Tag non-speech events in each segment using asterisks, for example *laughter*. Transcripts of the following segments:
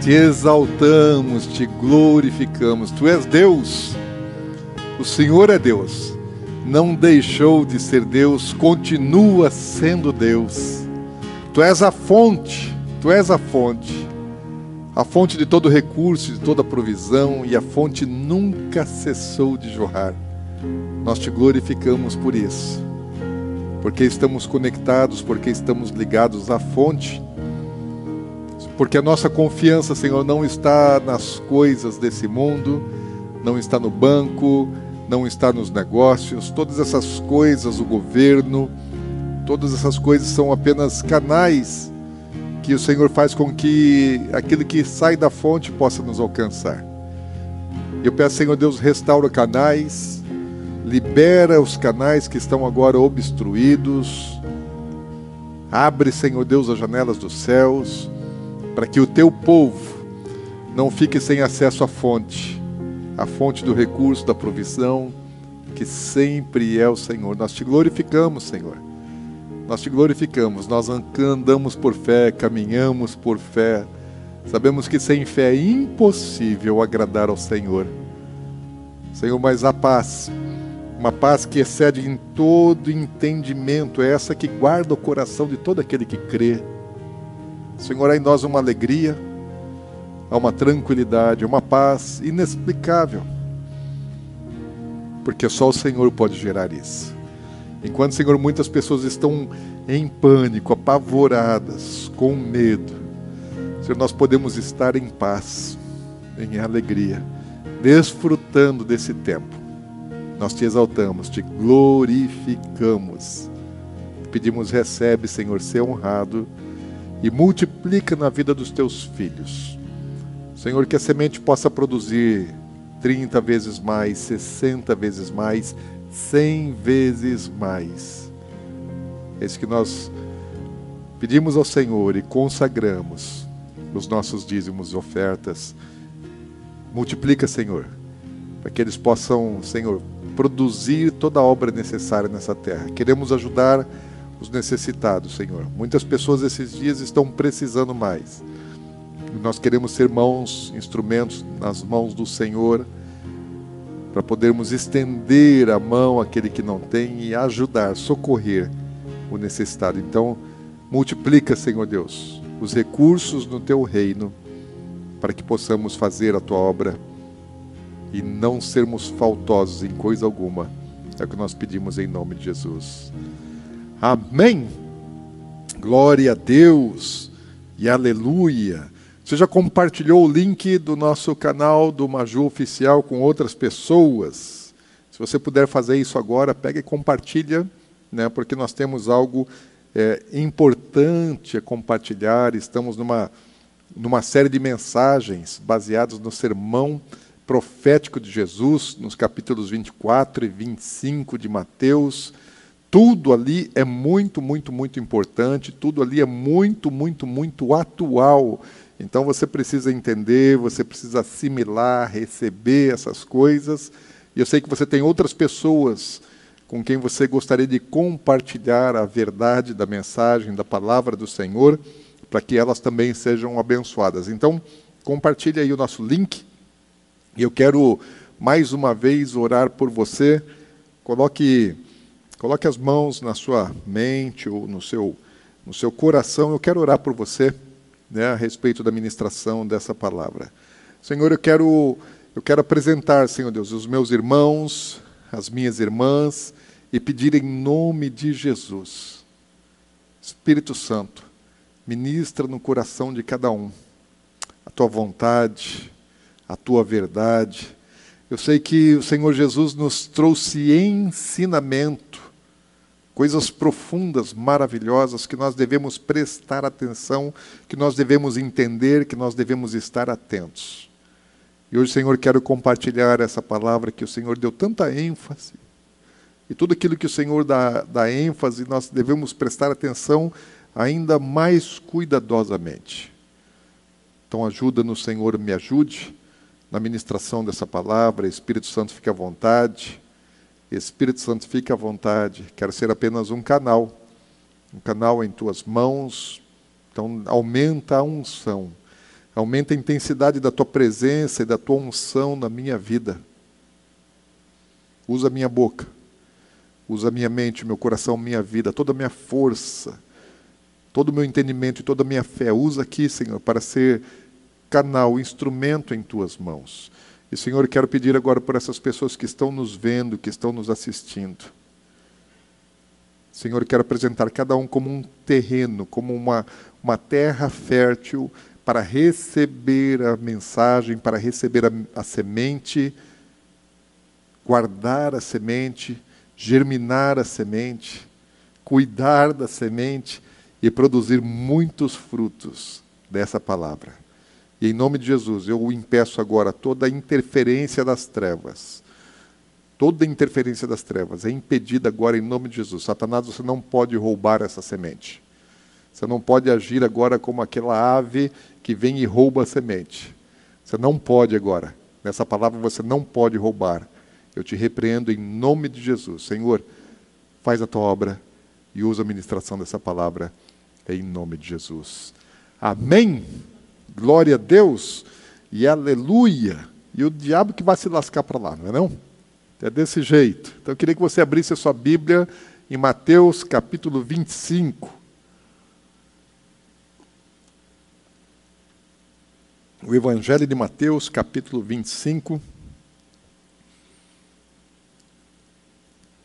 te exaltamos, te glorificamos. Tu és Deus, o Senhor é Deus, não deixou de ser Deus, continua sendo Deus. Tu és a fonte, tu és a fonte, a fonte de todo recurso, de toda provisão, e a fonte nunca cessou de jorrar. Nós te glorificamos por isso, porque estamos conectados, porque estamos ligados à fonte porque a nossa confiança, Senhor, não está nas coisas desse mundo, não está no banco, não está nos negócios, todas essas coisas, o governo, todas essas coisas são apenas canais que o Senhor faz com que aquilo que sai da fonte possa nos alcançar. Eu peço, Senhor Deus, restaura canais, libera os canais que estão agora obstruídos, abre, Senhor Deus, as janelas dos céus para que o teu povo não fique sem acesso à fonte, à fonte do recurso, da provisão, que sempre é o Senhor. Nós te glorificamos, Senhor. Nós te glorificamos, nós andamos por fé, caminhamos por fé. Sabemos que sem fé é impossível agradar ao Senhor. Senhor, mas a paz, uma paz que excede em todo entendimento, é essa que guarda o coração de todo aquele que crê. Senhor, há em nós uma alegria, há uma tranquilidade, uma paz inexplicável. Porque só o Senhor pode gerar isso. Enquanto, Senhor, muitas pessoas estão em pânico, apavoradas, com medo, Senhor, nós podemos estar em paz, em alegria, desfrutando desse tempo. Nós te exaltamos, te glorificamos. Pedimos, recebe, Senhor, ser honrado e multiplica na vida dos teus filhos. Senhor, que a semente possa produzir 30 vezes mais, 60 vezes mais, 100 vezes mais. É isso que nós pedimos ao Senhor e consagramos os nossos dízimos e ofertas. Multiplica, Senhor, para que eles possam, Senhor, produzir toda a obra necessária nessa terra. Queremos ajudar os necessitados, Senhor. Muitas pessoas esses dias estão precisando mais. nós queremos ser mãos, instrumentos nas mãos do Senhor, para podermos estender a mão àquele que não tem e ajudar, socorrer o necessitado. Então, multiplica, Senhor Deus, os recursos no teu reino, para que possamos fazer a tua obra e não sermos faltosos em coisa alguma. É o que nós pedimos em nome de Jesus. Amém. Glória a Deus e aleluia. Você já compartilhou o link do nosso canal do Maju Oficial com outras pessoas? Se você puder fazer isso agora, pega e compartilha, né, porque nós temos algo é, importante a compartilhar. Estamos numa, numa série de mensagens baseadas no sermão profético de Jesus, nos capítulos 24 e 25 de Mateus tudo ali é muito, muito, muito importante, tudo ali é muito, muito, muito atual. Então você precisa entender, você precisa assimilar, receber essas coisas. E eu sei que você tem outras pessoas com quem você gostaria de compartilhar a verdade da mensagem, da palavra do Senhor, para que elas também sejam abençoadas. Então, compartilhe aí o nosso link. E eu quero mais uma vez orar por você. Coloque Coloque as mãos na sua mente ou no seu, no seu coração. Eu quero orar por você né, a respeito da ministração dessa palavra. Senhor, eu quero, eu quero apresentar, Senhor Deus, os meus irmãos, as minhas irmãs, e pedir em nome de Jesus. Espírito Santo, ministra no coração de cada um a tua vontade, a tua verdade. Eu sei que o Senhor Jesus nos trouxe ensinamento coisas profundas, maravilhosas, que nós devemos prestar atenção, que nós devemos entender, que nós devemos estar atentos. E hoje, Senhor, quero compartilhar essa palavra que o Senhor deu tanta ênfase. E tudo aquilo que o Senhor dá, dá ênfase, nós devemos prestar atenção ainda mais cuidadosamente. Então, ajuda-nos, Senhor, me ajude na ministração dessa palavra. Espírito Santo, fique à vontade. Espírito Santo, fique à vontade. Quero ser apenas um canal, um canal em tuas mãos. Então, aumenta a unção. Aumenta a intensidade da tua presença e da tua unção na minha vida. Usa a minha boca, usa a minha mente, meu coração, minha vida, toda a minha força, todo o meu entendimento e toda a minha fé. Usa aqui, Senhor, para ser canal, instrumento em tuas mãos. E, Senhor, quero pedir agora por essas pessoas que estão nos vendo, que estão nos assistindo. Senhor, quero apresentar cada um como um terreno, como uma, uma terra fértil para receber a mensagem, para receber a, a semente, guardar a semente, germinar a semente, cuidar da semente e produzir muitos frutos dessa palavra. E em nome de Jesus, eu impeço agora toda interferência das trevas. Toda interferência das trevas é impedida agora em nome de Jesus. Satanás, você não pode roubar essa semente. Você não pode agir agora como aquela ave que vem e rouba a semente. Você não pode agora. Nessa palavra você não pode roubar. Eu te repreendo em nome de Jesus. Senhor, faz a tua obra e usa a ministração dessa palavra em nome de Jesus. Amém. Glória a Deus e aleluia. E o diabo que vai se lascar para lá, não é não? É desse jeito. Então eu queria que você abrisse a sua Bíblia em Mateus capítulo 25. O Evangelho de Mateus, capítulo 25.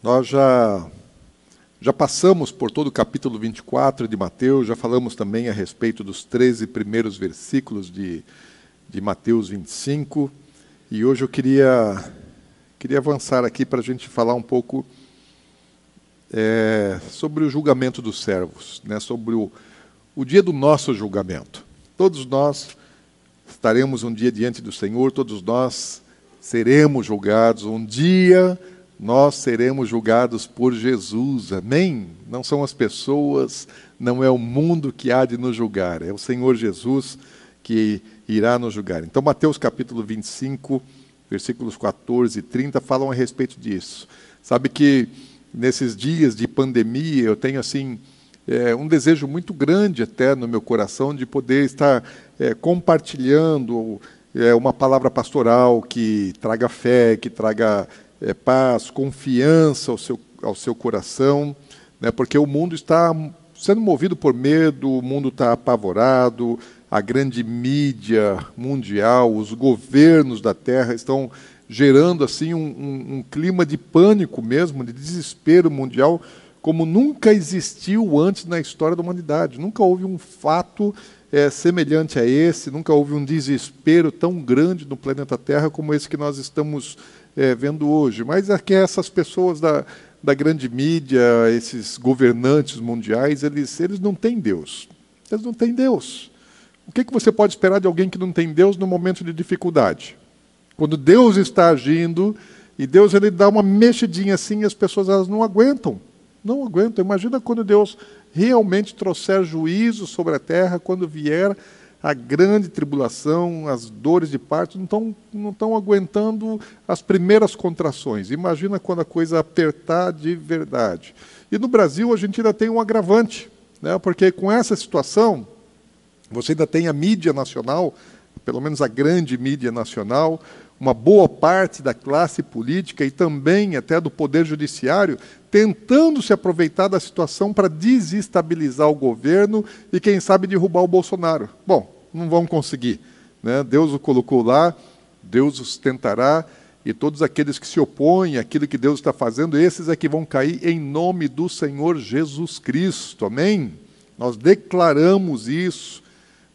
Nós já, já passamos por todo o capítulo 24 de Mateus, já falamos também a respeito dos 13 primeiros versículos de, de Mateus 25. E hoje eu queria, queria avançar aqui para a gente falar um pouco é, sobre o julgamento dos servos, né, sobre o, o dia do nosso julgamento. Todos nós estaremos um dia diante do Senhor, todos nós seremos julgados. Um dia nós seremos julgados por Jesus, amém? Não são as pessoas, não é o mundo que há de nos julgar, é o Senhor Jesus que irá nos julgar. Então, Mateus capítulo 25, versículos 14 e 30 falam a respeito disso. Sabe que nesses dias de pandemia eu tenho assim é, um desejo muito grande até no meu coração de poder estar é, compartilhando é, uma palavra pastoral que traga fé, que traga é, paz, confiança ao seu, ao seu coração, né, porque o mundo está sendo movido por medo, o mundo está apavorado, a grande mídia mundial, os governos da Terra estão gerando assim um, um, um clima de pânico mesmo, de desespero mundial, como nunca existiu antes na história da humanidade. Nunca houve um fato é, semelhante a esse, nunca houve um desespero tão grande no planeta Terra como esse que nós estamos é, vendo hoje. Mas é que essas pessoas da, da grande mídia, esses governantes mundiais, eles, eles não têm Deus. Eles não têm Deus. O que, que você pode esperar de alguém que não tem Deus no momento de dificuldade? Quando Deus está agindo e Deus ele dá uma mexidinha assim, as pessoas elas não aguentam. Não aguentam. Imagina quando Deus realmente trouxer juízo sobre a terra, quando vier a grande tribulação, as dores de parto, não estão, não estão aguentando as primeiras contrações. Imagina quando a coisa apertar de verdade. E no Brasil a gente ainda tem um agravante, né? porque com essa situação, você ainda tem a mídia nacional, pelo menos a grande mídia nacional, uma boa parte da classe política e também até do poder judiciário tentando se aproveitar da situação para desestabilizar o governo e, quem sabe, derrubar o Bolsonaro. Bom, não vão conseguir. Né? Deus o colocou lá, Deus os tentará, e todos aqueles que se opõem àquilo que Deus está fazendo, esses é que vão cair em nome do Senhor Jesus Cristo. Amém? Nós declaramos isso.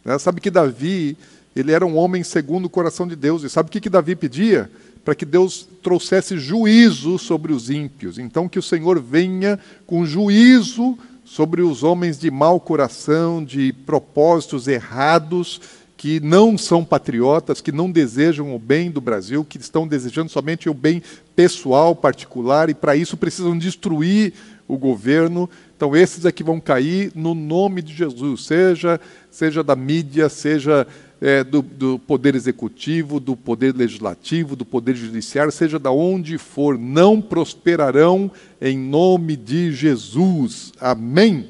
Né? Sabe que Davi, ele era um homem segundo o coração de Deus, e sabe o que, que Davi pedia? para que Deus trouxesse juízo sobre os ímpios. Então, que o Senhor venha com juízo sobre os homens de mau coração, de propósitos errados, que não são patriotas, que não desejam o bem do Brasil, que estão desejando somente o bem pessoal, particular, e para isso precisam destruir o governo. Então, esses é que vão cair no nome de Jesus, seja, seja da mídia, seja é, do, do, poder executivo, do poder legislativo, do poder judiciário, seja da onde for, não prosperarão em nome de Jesus. Amém.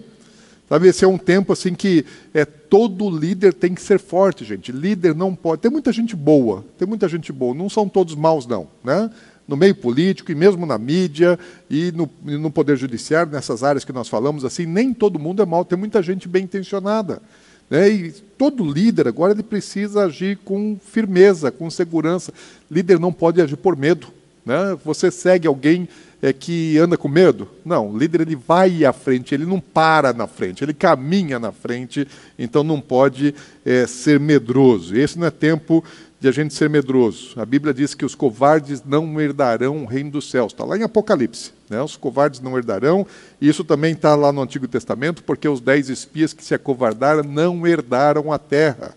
Sabe, esse é um tempo assim que é todo líder tem que ser forte, gente. Líder não pode. Tem muita gente boa, tem muita gente boa. Não são todos maus, não, né? No meio político e mesmo na mídia e no, e no poder judiciário, nessas áreas que nós falamos, assim, nem todo mundo é mau. Tem muita gente bem intencionada. Né? E todo líder agora ele precisa agir com firmeza, com segurança. Líder não pode agir por medo. Né? Você segue alguém é, que anda com medo? Não, o líder ele vai à frente, ele não para na frente, ele caminha na frente, então não pode é, ser medroso. Esse não é tempo de a gente ser medroso. A Bíblia diz que os covardes não herdarão o reino dos céus. Está lá em Apocalipse. Né? Os covardes não herdarão. Isso também está lá no Antigo Testamento, porque os dez espias que se acovardaram não herdaram a terra.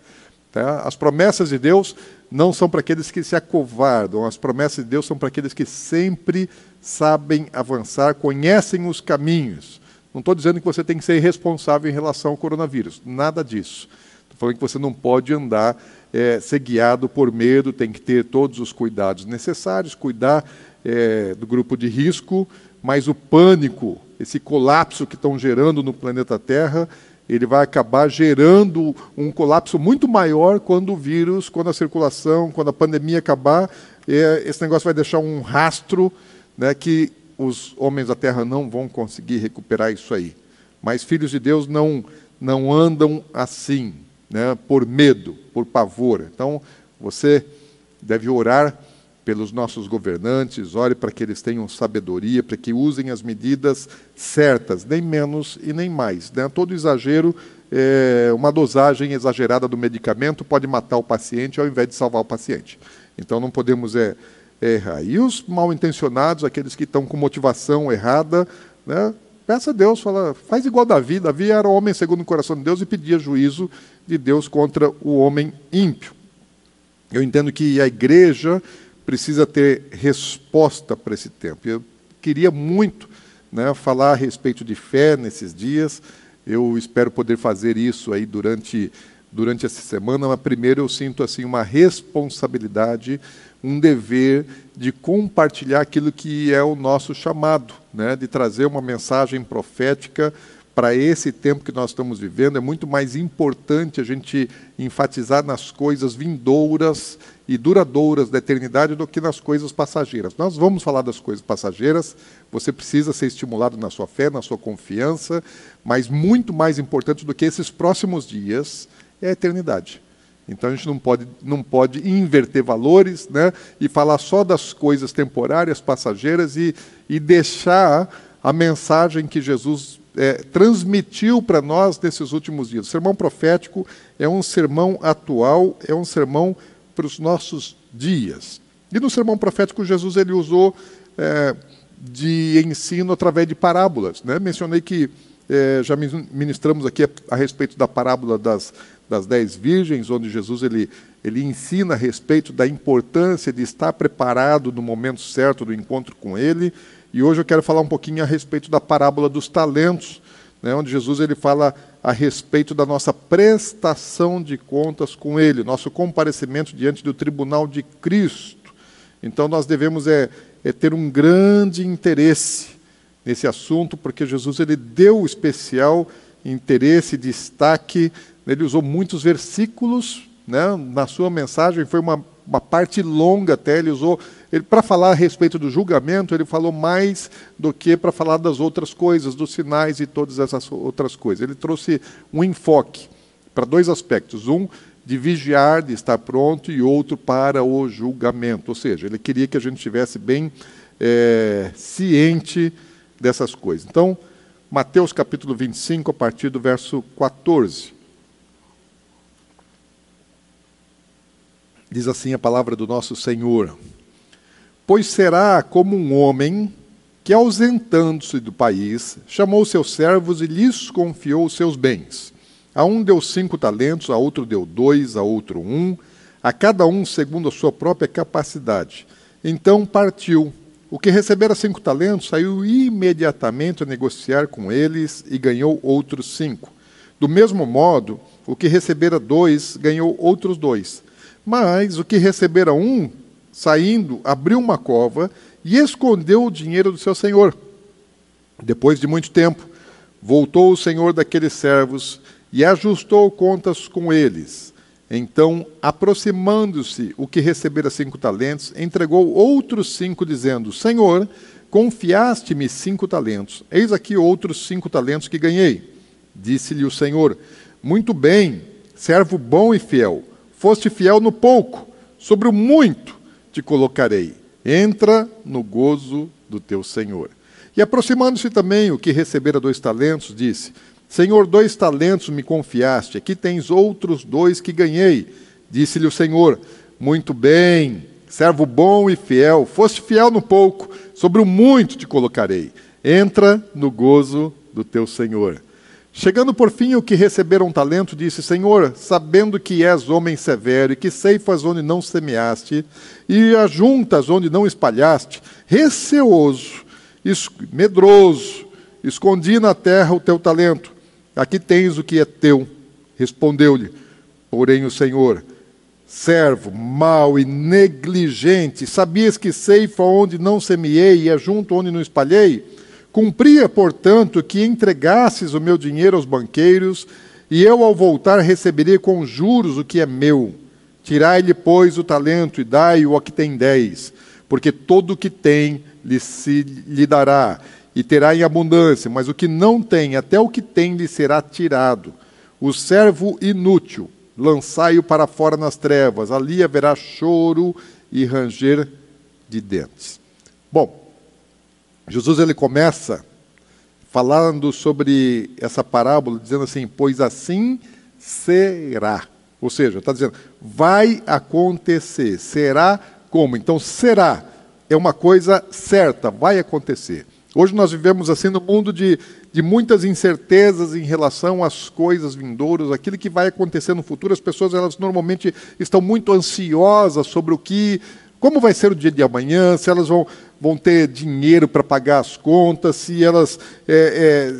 Tá? As promessas de Deus não são para aqueles que se acovardam, as promessas de Deus são para aqueles que sempre sabem avançar, conhecem os caminhos. Não estou dizendo que você tem que ser irresponsável em relação ao coronavírus, nada disso. Estou falando que você não pode andar, é, ser guiado por medo, tem que ter todos os cuidados necessários, cuidar é, do grupo de risco, mas o pânico, esse colapso que estão gerando no planeta Terra, ele vai acabar gerando um colapso muito maior quando o vírus, quando a circulação, quando a pandemia acabar, é, esse negócio vai deixar um rastro né, que os homens da terra não vão conseguir recuperar isso aí. Mas filhos de Deus não, não andam assim, né, por medo, por pavor. Então, você deve orar pelos nossos governantes, ore para que eles tenham sabedoria, para que usem as medidas certas, nem menos e nem mais. Né? Todo exagero, é, uma dosagem exagerada do medicamento pode matar o paciente ao invés de salvar o paciente. Então não podemos é, errar. E os mal intencionados, aqueles que estão com motivação errada, né? peça a Deus, fala, faz igual Davi. Davi era homem segundo o coração de Deus e pedia juízo de Deus contra o homem ímpio. Eu entendo que a igreja precisa ter resposta para esse tempo. Eu queria muito né, falar a respeito de fé nesses dias. Eu espero poder fazer isso aí durante durante essa semana, mas primeiro eu sinto assim uma responsabilidade, um dever de compartilhar aquilo que é o nosso chamado, né, de trazer uma mensagem profética para esse tempo que nós estamos vivendo, é muito mais importante a gente enfatizar nas coisas vindouras e duradouras da eternidade do que nas coisas passageiras. Nós vamos falar das coisas passageiras, você precisa ser estimulado na sua fé, na sua confiança, mas muito mais importante do que esses próximos dias é a eternidade. Então a gente não pode, não pode inverter valores né, e falar só das coisas temporárias, passageiras e, e deixar a mensagem que Jesus é, transmitiu para nós nesses últimos dias. O sermão profético é um sermão atual, é um sermão para os nossos dias. E no sermão profético, Jesus ele usou é, de ensino através de parábolas. Né? Mencionei que é, já ministramos aqui a, a, respeito da parábola das, das dez virgens, onde Jesus ele, ele ensina a respeito da importância de estar preparado no momento certo do encontro com Ele. E hoje eu quero falar um pouquinho a respeito da parábola dos talentos, né, onde Jesus ele fala a respeito da nossa prestação de contas com Ele, nosso comparecimento diante do tribunal de Cristo. Então nós devemos é, é ter um grande interesse nesse assunto, porque Jesus ele deu especial interesse, destaque, ele usou muitos versículos né, na sua mensagem, foi uma, uma parte longa até, ele usou para falar a respeito do julgamento, ele falou mais do que para falar das outras coisas, dos sinais e todas essas outras coisas. Ele trouxe um enfoque para dois aspectos. Um, de vigiar, de estar pronto, e outro para o julgamento. Ou seja, ele queria que a gente estivesse bem é, ciente dessas coisas. Então, Mateus capítulo 25, a partir do verso 14. Diz assim a palavra do nosso Senhor. Pois será como um homem que, ausentando-se do país, chamou seus servos e lhes confiou os seus bens. A um deu cinco talentos, a outro deu dois, a outro um, a cada um segundo a sua própria capacidade. Então partiu. O que recebera cinco talentos saiu imediatamente a negociar com eles e ganhou outros cinco. Do mesmo modo, o que recebera dois ganhou outros dois. Mas o que recebera um saindo, abriu uma cova e escondeu o dinheiro do seu senhor. Depois de muito tempo, Voltou o senhor daqueles servos e ajustou contas com eles. Então, aproximando-se o que recebera cinco talentos, entregou outros cinco, dizendo: Senhor, confiaste-me cinco talentos. Eis aqui outros cinco talentos que ganhei. Disse-lhe o Senhor: Muito bem, servo bom e fiel. Foste fiel no pouco, sobre o muito te colocarei. Entra no gozo do teu Senhor. E aproximando-se também o que recebera dois talentos, disse: Senhor, dois talentos me confiaste, aqui tens outros dois que ganhei. Disse-lhe o Senhor: Muito bem, servo bom e fiel, foste fiel no pouco, sobre o muito te colocarei. Entra no gozo do teu Senhor. Chegando por fim o que receberam um talento, disse: Senhor, sabendo que és homem severo e que ceifas onde não semeaste e ajuntas onde não espalhaste, receoso, medroso, escondi na terra o teu talento. Aqui tens o que é teu. Respondeu-lhe, porém, o Senhor: Servo, mau e negligente, sabias que ceifa onde não semeei e ajunto onde não espalhei? Cumpria, portanto, que entregasses o meu dinheiro aos banqueiros, e eu, ao voltar, receberia com juros o que é meu. Tirai-lhe, pois, o talento e dai-o a que tem dez, porque todo o que tem lhe, se, lhe dará, e terá em abundância, mas o que não tem, até o que tem, lhe será tirado. O servo inútil, lançai-o para fora nas trevas, ali haverá choro e ranger de dentes. Bom, Jesus ele começa falando sobre essa parábola, dizendo assim: Pois assim será. Ou seja, está dizendo, vai acontecer. Será como? Então, será é uma coisa certa, vai acontecer. Hoje nós vivemos assim no mundo de, de muitas incertezas em relação às coisas vindouras, aquilo que vai acontecer no futuro. As pessoas elas normalmente estão muito ansiosas sobre o que como vai ser o dia de amanhã, se elas vão, vão ter dinheiro para pagar as contas, se elas é, é,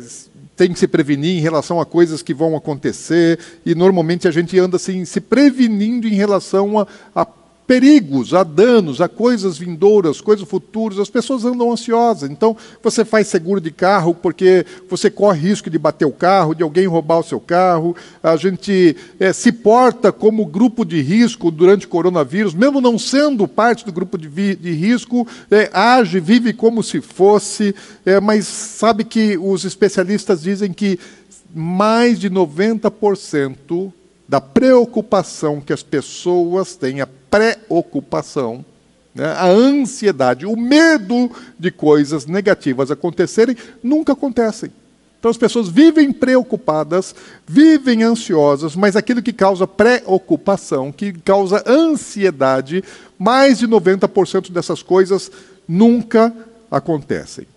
têm que se prevenir em relação a coisas que vão acontecer. E normalmente a gente anda assim, se prevenindo em relação a, a perigos, a danos, a coisas vindouras, coisas futuras, as pessoas andam ansiosas. Então, você faz seguro de carro porque você corre risco de bater o carro, de alguém roubar o seu carro. A gente é, se porta como grupo de risco durante o coronavírus, mesmo não sendo parte do grupo de, de risco, é, age, vive como se fosse, é, mas sabe que os especialistas dizem que mais de 90% da preocupação que as pessoas têm, a preocupação, né, a ansiedade, o medo de coisas negativas acontecerem, nunca acontecem. Então as pessoas vivem preocupadas, vivem ansiosas, mas aquilo que causa preocupação, que causa ansiedade, mais de 90% dessas coisas nunca acontecem.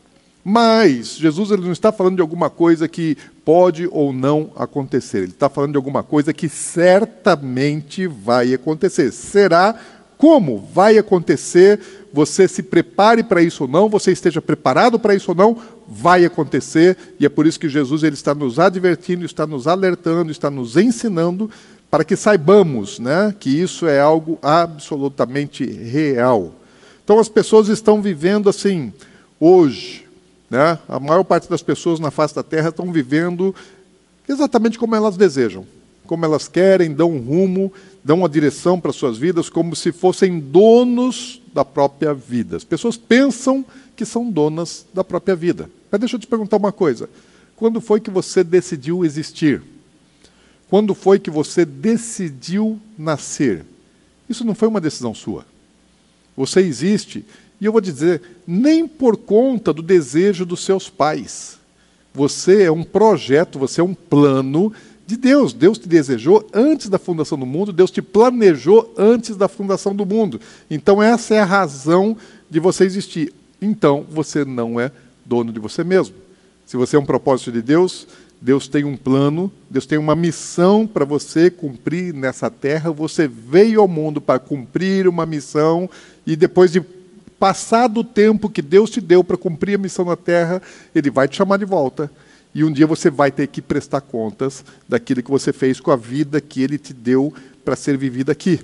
Mas Jesus ele não está falando de alguma coisa que pode ou não acontecer. Ele está falando de alguma coisa que certamente vai acontecer. Será como vai acontecer? Você se prepare para isso ou não, você esteja preparado para isso ou não, vai acontecer. E é por isso que Jesus ele está nos advertindo, está nos alertando, está nos ensinando para que saibamos né, que isso é algo absolutamente real. Então as pessoas estão vivendo assim, hoje, né? A maior parte das pessoas na face da Terra estão vivendo exatamente como elas desejam, como elas querem, dão um rumo, dão uma direção para suas vidas, como se fossem donos da própria vida. As pessoas pensam que são donas da própria vida. Mas deixa eu te perguntar uma coisa: quando foi que você decidiu existir? Quando foi que você decidiu nascer? Isso não foi uma decisão sua. Você existe e eu vou dizer, nem por conta do desejo dos seus pais. Você é um projeto, você é um plano de Deus. Deus te desejou antes da fundação do mundo, Deus te planejou antes da fundação do mundo. Então, essa é a razão de você existir. Então, você não é dono de você mesmo. Se você é um propósito de Deus, Deus tem um plano, Deus tem uma missão para você cumprir nessa terra. Você veio ao mundo para cumprir uma missão e depois de Passado o tempo que Deus te deu para cumprir a missão na terra, Ele vai te chamar de volta. E um dia você vai ter que prestar contas daquilo que você fez com a vida que Ele te deu para ser vivida aqui.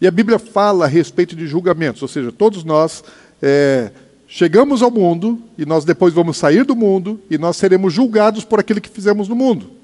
E a Bíblia fala a respeito de julgamentos, ou seja, todos nós é, chegamos ao mundo e nós depois vamos sair do mundo e nós seremos julgados por aquilo que fizemos no mundo.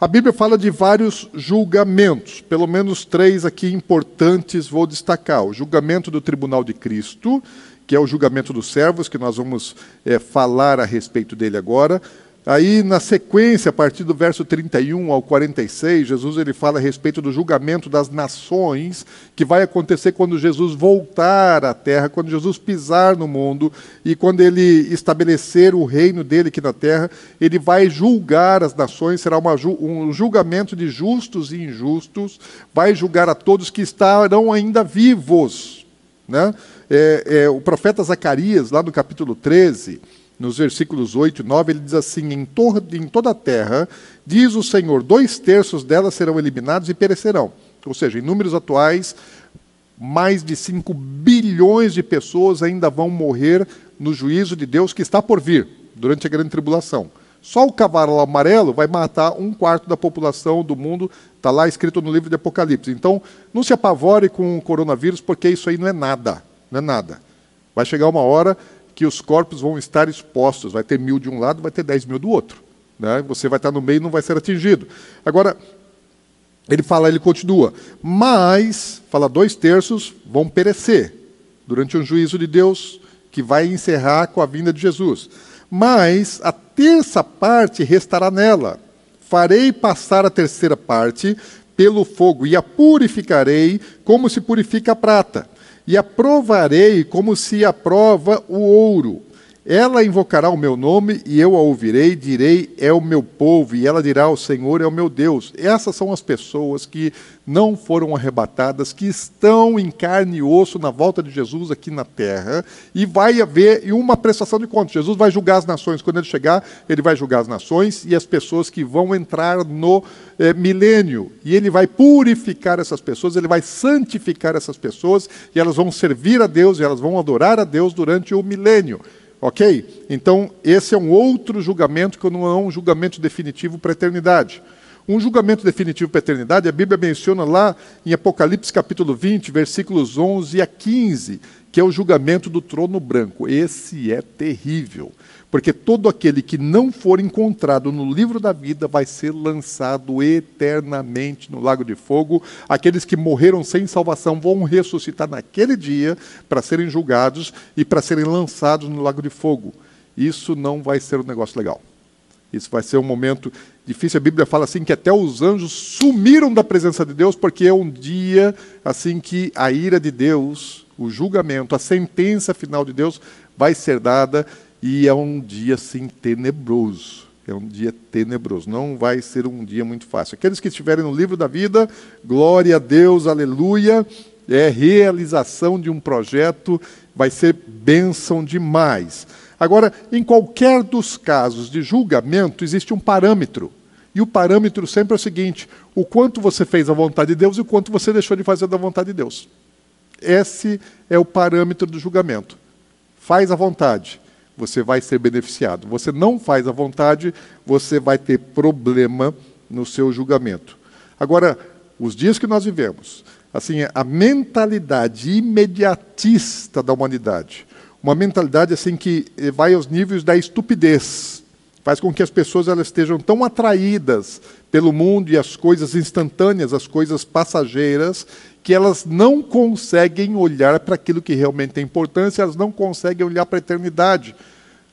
A Bíblia fala de vários julgamentos, pelo menos três aqui importantes vou destacar: o julgamento do tribunal de Cristo, que é o julgamento dos servos, que nós vamos é, falar a respeito dele agora. Aí, na sequência, a partir do verso 31 ao 46, Jesus ele fala a respeito do julgamento das nações, que vai acontecer quando Jesus voltar à terra, quando Jesus pisar no mundo e quando ele estabelecer o reino dele aqui na terra, ele vai julgar as nações, será uma, um julgamento de justos e injustos, vai julgar a todos que estarão ainda vivos. Né? É, é, o profeta Zacarias, lá no capítulo 13, nos versículos 8 e 9, ele diz assim: em, em toda a terra, diz o Senhor, dois terços delas serão eliminados e perecerão. Ou seja, em números atuais, mais de 5 bilhões de pessoas ainda vão morrer no juízo de Deus que está por vir, durante a grande tribulação. Só o cavalo amarelo vai matar um quarto da população do mundo, está lá escrito no livro de Apocalipse. Então, não se apavore com o coronavírus, porque isso aí não é nada. Não é nada. Vai chegar uma hora que os corpos vão estar expostos. Vai ter mil de um lado, vai ter dez mil do outro. Né? Você vai estar no meio e não vai ser atingido. Agora, ele fala, ele continua, mas, fala, dois terços vão perecer durante um juízo de Deus que vai encerrar com a vinda de Jesus. Mas a terça parte restará nela. Farei passar a terceira parte pelo fogo e a purificarei como se purifica a prata e a provarei como se aprova o ouro. Ela invocará o meu nome e eu a ouvirei, direi, é o meu povo, e ela dirá, o Senhor é o meu Deus. Essas são as pessoas que não foram arrebatadas, que estão em carne e osso na volta de Jesus aqui na terra, e vai haver uma prestação de contas. Jesus vai julgar as nações. Quando ele chegar, ele vai julgar as nações e as pessoas que vão entrar no é, milênio. E ele vai purificar essas pessoas, ele vai santificar essas pessoas, e elas vão servir a Deus, e elas vão adorar a Deus durante o milênio. Ok? Então, esse é um outro julgamento que não é um julgamento definitivo para a eternidade. Um julgamento definitivo para a eternidade, a Bíblia menciona lá em Apocalipse capítulo 20, versículos 11 a 15, que é o julgamento do trono branco. Esse é terrível, porque todo aquele que não for encontrado no livro da vida vai ser lançado eternamente no lago de fogo. Aqueles que morreram sem salvação vão ressuscitar naquele dia para serem julgados e para serem lançados no lago de fogo. Isso não vai ser um negócio legal. Isso vai ser um momento difícil. A Bíblia fala assim que até os anjos sumiram da presença de Deus, porque é um dia assim que a ira de Deus, o julgamento, a sentença final de Deus vai ser dada e é um dia assim tenebroso. É um dia tenebroso. Não vai ser um dia muito fácil. Aqueles que estiverem no livro da vida, glória a Deus, aleluia. É realização de um projeto, vai ser bênção demais. Agora, em qualquer dos casos de julgamento, existe um parâmetro. E o parâmetro sempre é o seguinte: o quanto você fez a vontade de Deus e o quanto você deixou de fazer da vontade de Deus. Esse é o parâmetro do julgamento. Faz a vontade, você vai ser beneficiado. Você não faz a vontade, você vai ter problema no seu julgamento. Agora, os dias que nós vivemos, assim, a mentalidade imediatista da humanidade, uma mentalidade assim que vai aos níveis da estupidez. Faz com que as pessoas elas estejam tão atraídas pelo mundo e as coisas instantâneas, as coisas passageiras, que elas não conseguem olhar para aquilo que realmente tem importância, elas não conseguem olhar para a eternidade.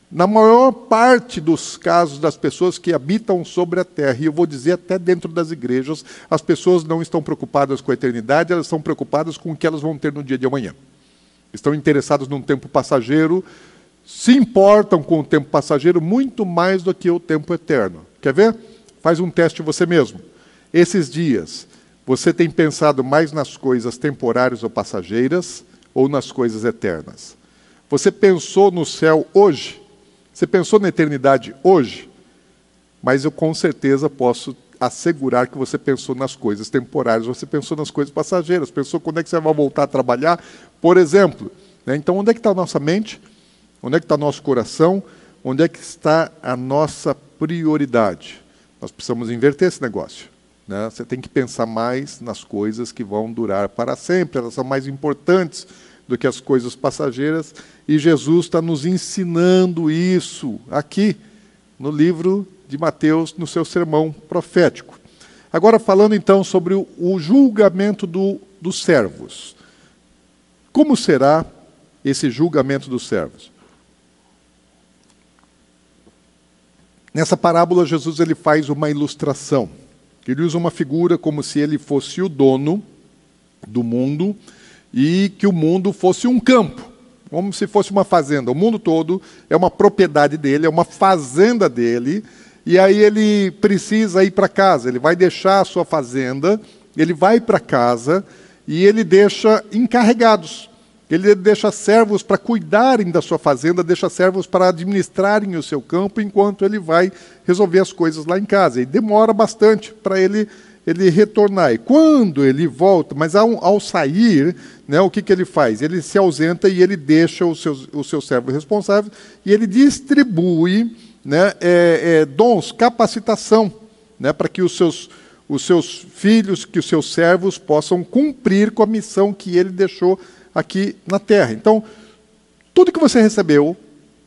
Na maior parte dos casos das pessoas que habitam sobre a terra, e eu vou dizer até dentro das igrejas, as pessoas não estão preocupadas com a eternidade, elas estão preocupadas com o que elas vão ter no dia de amanhã estão interessados num tempo passageiro, se importam com o tempo passageiro muito mais do que o tempo eterno. Quer ver? Faz um teste você mesmo. Esses dias, você tem pensado mais nas coisas temporárias ou passageiras ou nas coisas eternas? Você pensou no céu hoje? Você pensou na eternidade hoje? Mas eu com certeza posso assegurar que você pensou nas coisas temporárias, você pensou nas coisas passageiras, pensou quando é que você vai voltar a trabalhar, por exemplo. Né? Então, onde é que está a nossa mente? Onde é que está nosso coração? Onde é que está a nossa prioridade? Nós precisamos inverter esse negócio. Né? Você tem que pensar mais nas coisas que vão durar para sempre, elas são mais importantes do que as coisas passageiras, e Jesus está nos ensinando isso aqui no livro de Mateus, no seu sermão profético. Agora, falando então sobre o, julgamento do, dos servos. Como será esse julgamento dos servos? Nessa parábola, Jesus ele faz uma ilustração. Ele usa uma figura como se ele fosse o dono do mundo e que o mundo fosse um campo, como se fosse uma fazenda. O mundo todo é uma propriedade dele, é uma fazenda dele, e aí ele precisa ir para casa, ele vai deixar a sua fazenda, ele vai para casa e ele deixa encarregados. Ele deixa servos para cuidarem da sua fazenda, deixa servos para administrarem o seu campo, enquanto ele vai resolver as coisas lá em casa. E demora bastante para ele, ele retornar. E quando ele volta, mas ao, ao sair, né, o que, que ele faz? Ele se ausenta e ele deixa o seu, o seu servo responsável e ele distribui né, é, é, dons, capacitação, né, para que os seus, os seus filhos, que os seus servos possam cumprir com a missão que ele deixou aqui na terra. Então, tudo que você recebeu,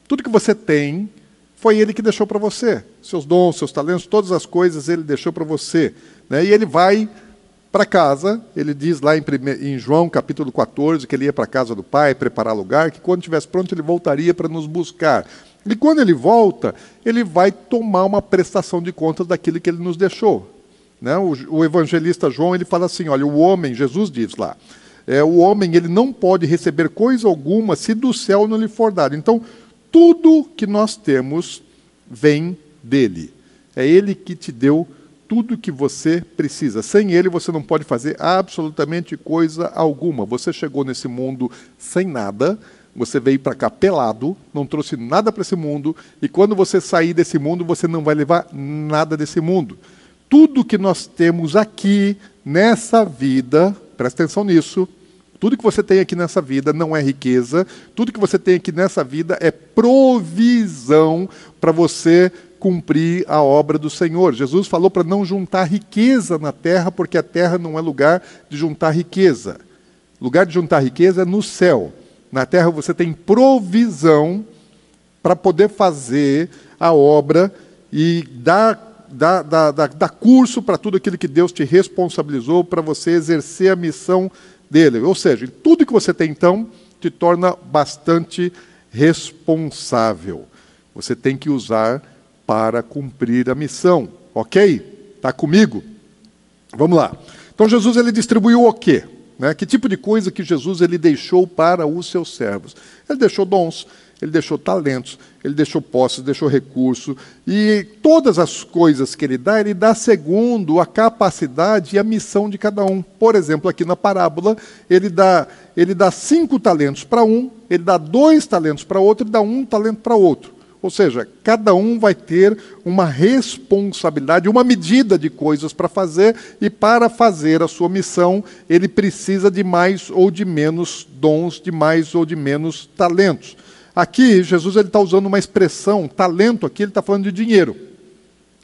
tudo que você tem, foi ele que deixou para você. Seus dons, seus talentos, todas as coisas ele deixou para você. Né? E ele vai para casa, ele diz lá em, em, João capítulo 14 que ele ia para a casa do pai preparar lugar, que quando estivesse pronto ele voltaria para nos buscar. E quando ele volta, ele vai tomar uma prestação de contas daquilo que ele nos deixou. Né? O, o evangelista João ele fala assim: olha, o homem, Jesus diz lá, é, o homem ele não pode receber coisa alguma se do céu não lhe for dado. Então, tudo que nós temos vem dele. É ele que te deu tudo que você precisa. Sem ele, você não pode fazer absolutamente coisa alguma. Você chegou nesse mundo sem nada, você veio para cá pelado, não trouxe nada para esse mundo, e quando você sair desse mundo, você não vai levar nada desse mundo. Tudo que nós temos aqui, nessa vida, presta atenção nisso, tudo que você tem aqui nessa vida não é riqueza, tudo que você tem aqui nessa vida é provisão para você cumprir a obra do Senhor. Jesus falou para não juntar riqueza na terra, porque a terra não é lugar de juntar riqueza. Lugar de juntar riqueza é no céu. Na terra você tem provisão para poder fazer a obra e dar, curso para tudo aquilo que Deus te responsabilizou para você exercer a missão dele. Ou seja, tudo que você tem então te torna bastante responsável. Você tem que usar para cumprir a missão. Ok? Está comigo? Vamos lá. Então Jesus ele distribuiu o quê? Né? Que tipo de coisa que Jesus ele deixou para os seus servos? Ele deixou dons, ele deixou talentos, ele deixou posses, deixou recurso, e todas as coisas que ele dá, ele dá segundo a capacidade e a missão de cada um. Por exemplo, aqui na parábola, ele dá, ele dá cinco talentos para um, ele dá dois talentos para outro, e dá um talento para outro. Ou seja, cada um vai ter uma responsabilidade, uma medida de coisas para fazer, e para fazer a sua missão, ele precisa de mais ou de menos dons, de mais ou de menos talentos. Aqui, Jesus está usando uma expressão, talento aqui, ele está falando de dinheiro.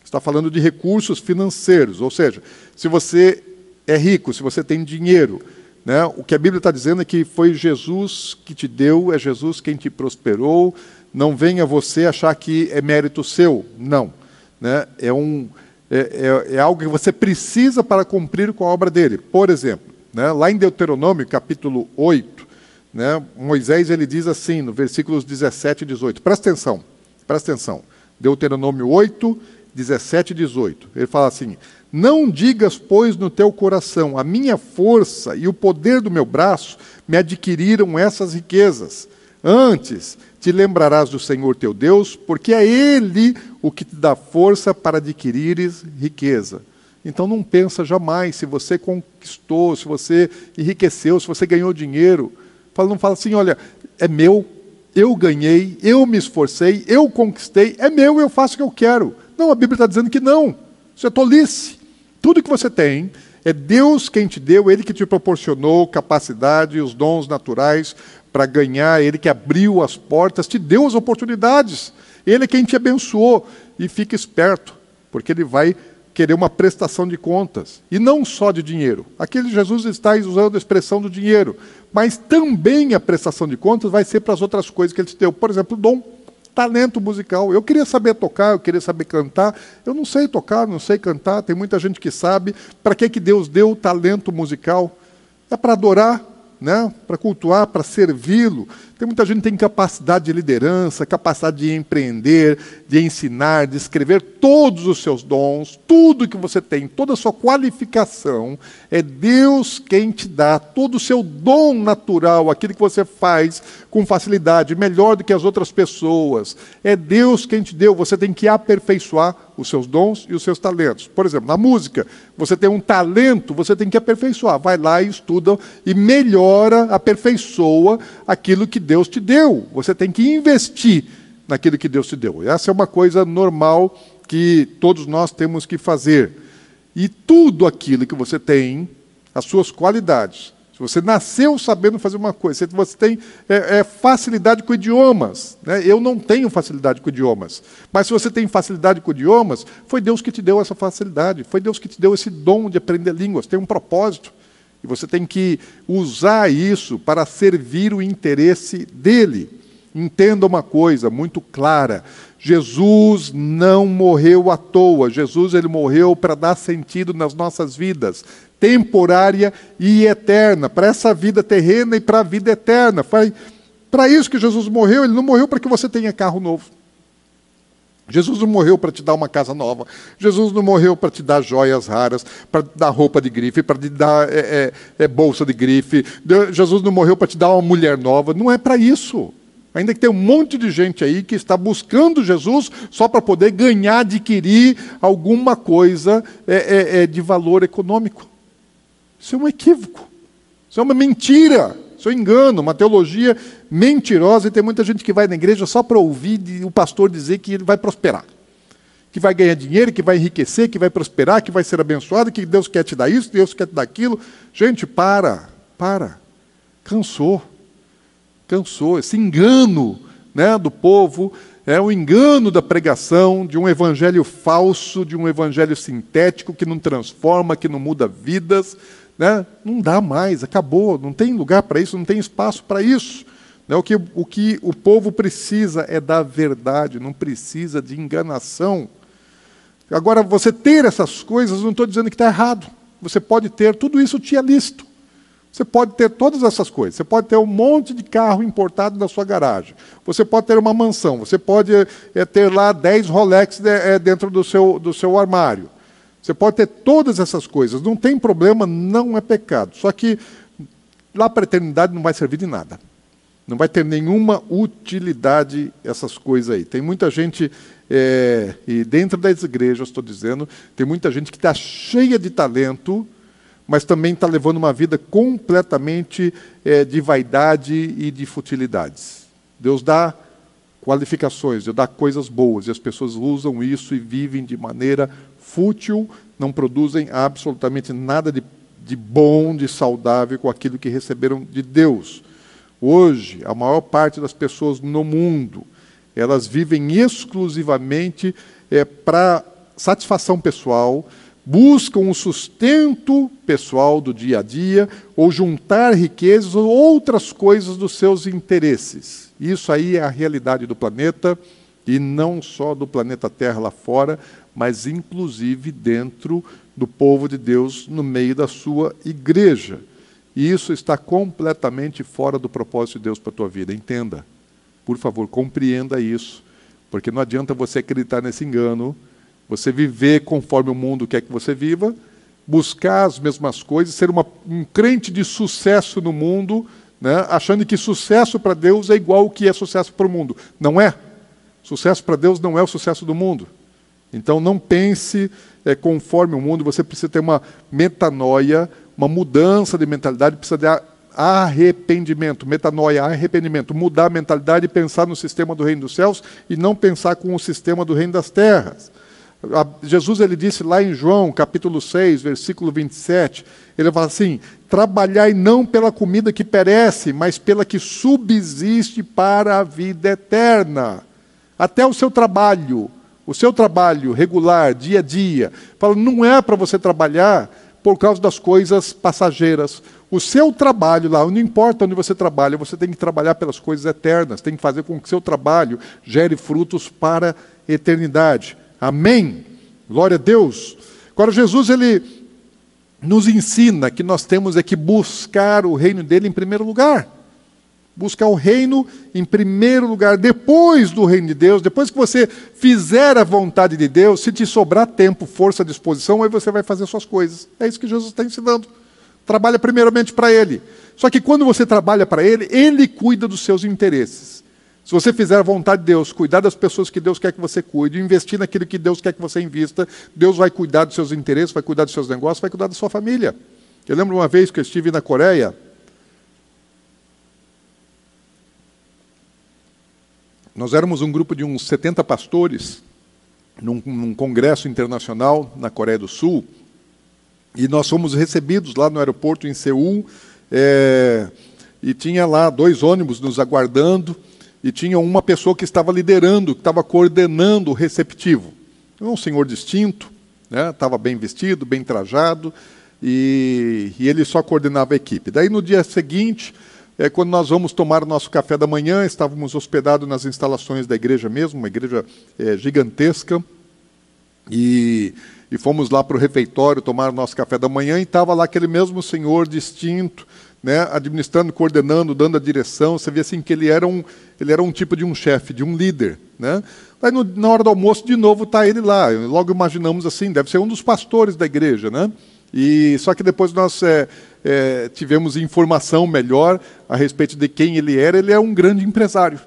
Está falando de recursos financeiros. Ou seja, se você é rico, se você tem dinheiro, né, o que a Bíblia está dizendo é que foi Jesus que te deu, é Jesus quem te prosperou. Não venha você achar que é mérito seu. Não. Né, é, um, é, é, é algo que você precisa para cumprir com a obra dele. Por exemplo, né, lá em Deuteronômio, capítulo 8, né? Moisés ele diz assim, no versículos 17 e 18. Presta atenção, presta atenção. Deuteronômio 8, 17 e 18. Ele fala assim: Não digas, pois, no teu coração, a minha força e o poder do meu braço me adquiriram essas riquezas. Antes te lembrarás do Senhor teu Deus, porque é Ele o que te dá força para adquirires riqueza. Então não pensa jamais se você conquistou, se você enriqueceu, se você ganhou dinheiro não fala assim, olha, é meu, eu ganhei, eu me esforcei, eu conquistei, é meu, eu faço o que eu quero. Não, a Bíblia está dizendo que não. Isso é tolice. Tudo que você tem é Deus quem te deu, Ele que te proporcionou capacidade, os dons naturais para ganhar, Ele que abriu as portas, te deu as oportunidades. Ele é quem te abençoou. E fique esperto, porque Ele vai querer uma prestação de contas. E não só de dinheiro. Aquele Jesus está usando a expressão do dinheiro. Mas também a prestação de contas vai ser para as outras coisas que ele te deu. Por exemplo, dom, talento musical. Eu queria saber tocar, eu queria saber cantar. Eu não sei tocar, não sei cantar. Tem muita gente que sabe. Para que, que Deus deu o talento musical? É para adorar, né? para cultuar, para servi-lo. Tem muita gente que tem capacidade de liderança, capacidade de empreender, de ensinar, de escrever todos os seus dons, tudo que você tem, toda a sua qualificação, é Deus quem te dá todo o seu dom natural, aquilo que você faz com facilidade, melhor do que as outras pessoas. É Deus quem te deu, você tem que aperfeiçoar os seus dons e os seus talentos. Por exemplo, na música, você tem um talento, você tem que aperfeiçoar. Vai lá e estuda e melhora, aperfeiçoa aquilo que Deus te deu. Você tem que investir naquilo que Deus te deu. Essa é uma coisa normal que todos nós temos que fazer. E tudo aquilo que você tem, as suas qualidades, se você nasceu sabendo fazer uma coisa, se você tem é, é, facilidade com idiomas, né? eu não tenho facilidade com idiomas, mas se você tem facilidade com idiomas, foi Deus que te deu essa facilidade, foi Deus que te deu esse dom de aprender línguas, tem um propósito. E você tem que usar isso para servir o interesse dele. Entenda uma coisa muito clara: Jesus não morreu à toa. Jesus ele morreu para dar sentido nas nossas vidas, temporária e eterna, para essa vida terrena e para a vida eterna. Foi para isso que Jesus morreu. Ele não morreu para que você tenha carro novo. Jesus não morreu para te dar uma casa nova. Jesus não morreu para te dar joias raras, para te dar roupa de grife, para te dar é, é, é, bolsa de grife. Jesus não morreu para te dar uma mulher nova. Não é para isso. Ainda que tem um monte de gente aí que está buscando Jesus só para poder ganhar, adquirir alguma coisa é, é, é, de valor econômico. Isso é um equívoco. Isso é uma mentira. Isso é um engano, uma teologia mentirosa, e tem muita gente que vai na igreja só para ouvir o pastor dizer que ele vai prosperar. Que vai ganhar dinheiro, que vai enriquecer, que vai prosperar, que vai ser abençoado, que Deus quer te dar isso, Deus quer te dar aquilo. Gente, para, para. Cansou. Cansou. Esse engano né, do povo é o engano da pregação, de um evangelho falso, de um evangelho sintético que não transforma, que não muda vidas. Né? Não dá mais, acabou, não tem lugar para isso, não tem espaço para isso. Né? O, que, o que o povo precisa é da verdade, não precisa de enganação. Agora, você ter essas coisas, não estou dizendo que está errado. Você pode ter, tudo isso tinha listo. Você pode ter todas essas coisas. Você pode ter um monte de carro importado na sua garagem. Você pode ter uma mansão. Você pode é, ter lá 10 Rolex de, é, dentro do seu, do seu armário. Você pode ter todas essas coisas, não tem problema, não é pecado. Só que lá para a eternidade não vai servir de nada. Não vai ter nenhuma utilidade essas coisas aí. Tem muita gente, é, e dentro das igrejas, estou dizendo, tem muita gente que está cheia de talento, mas também está levando uma vida completamente é, de vaidade e de futilidades. Deus dá qualificações, Deus dá coisas boas, e as pessoas usam isso e vivem de maneira fútil, não produzem absolutamente nada de, de bom, de saudável com aquilo que receberam de Deus. Hoje, a maior parte das pessoas no mundo, elas vivem exclusivamente é, para satisfação pessoal, buscam o sustento pessoal do dia a dia, ou juntar riquezas ou outras coisas dos seus interesses. Isso aí é a realidade do planeta, e não só do planeta Terra lá fora, mas inclusive dentro do povo de Deus, no meio da sua igreja. E isso está completamente fora do propósito de Deus para a tua vida. Entenda. Por favor, compreenda isso. Porque não adianta você acreditar nesse engano, você viver conforme o mundo quer que você viva, buscar as mesmas coisas, ser uma, um crente de sucesso no mundo, né, achando que sucesso para Deus é igual o que é sucesso para o mundo. Não é. Sucesso para Deus não é o sucesso do mundo. Então não pense é, conforme o mundo, você precisa ter uma metanoia, uma mudança de mentalidade, precisa de arrependimento, metanoia, arrependimento, mudar a mentalidade e pensar no sistema do reino dos céus e não pensar com o sistema do reino das terras. Jesus ele disse lá em João, capítulo 6, versículo 27, ele fala assim: "Trabalhai não pela comida que perece, mas pela que subsiste para a vida eterna". Até o seu trabalho, o seu trabalho regular, dia a dia, fala, não é para você trabalhar por causa das coisas passageiras. O seu trabalho lá, não importa onde você trabalha, você tem que trabalhar pelas coisas eternas, tem que fazer com que seu trabalho gere frutos para a eternidade. Amém? Glória a Deus. Agora, Jesus, ele nos ensina que nós temos é que buscar o reino dele em primeiro lugar. Buscar o reino em primeiro lugar, depois do reino de Deus, depois que você fizer a vontade de Deus, se te sobrar tempo, força, disposição, aí você vai fazer suas coisas. É isso que Jesus está ensinando. Trabalha primeiramente para Ele. Só que quando você trabalha para Ele, Ele cuida dos seus interesses. Se você fizer a vontade de Deus, cuidar das pessoas que Deus quer que você cuide, investir naquilo que Deus quer que você invista, Deus vai cuidar dos seus interesses, vai cuidar dos seus negócios, vai cuidar da sua família. Eu lembro uma vez que eu estive na Coreia, Nós éramos um grupo de uns 70 pastores num, num, congresso internacional na Coreia do Sul e nós fomos recebidos lá no aeroporto em Seul é, e tinha lá dois ônibus nos aguardando e tinha uma pessoa que estava liderando, que estava coordenando o receptivo. Um senhor distinto, né, estava bem vestido, bem trajado e, e ele só coordenava a equipe. Daí no dia seguinte é, quando nós vamos tomar o nosso café da manhã, estávamos hospedados nas instalações da igreja mesmo, uma igreja é, gigantesca, e, e fomos lá para o refeitório tomar o nosso café da manhã, e estava lá aquele mesmo senhor distinto, né, administrando, coordenando, dando a direção. Você via assim que ele era um, ele era um tipo de um chefe, de um líder. Né? Aí no, na hora do almoço, de novo, está ele lá. Logo imaginamos assim, deve ser um dos pastores da igreja. Né? E Só que depois nós é, é, tivemos informação melhor a respeito de quem ele era. Ele é um grande empresário.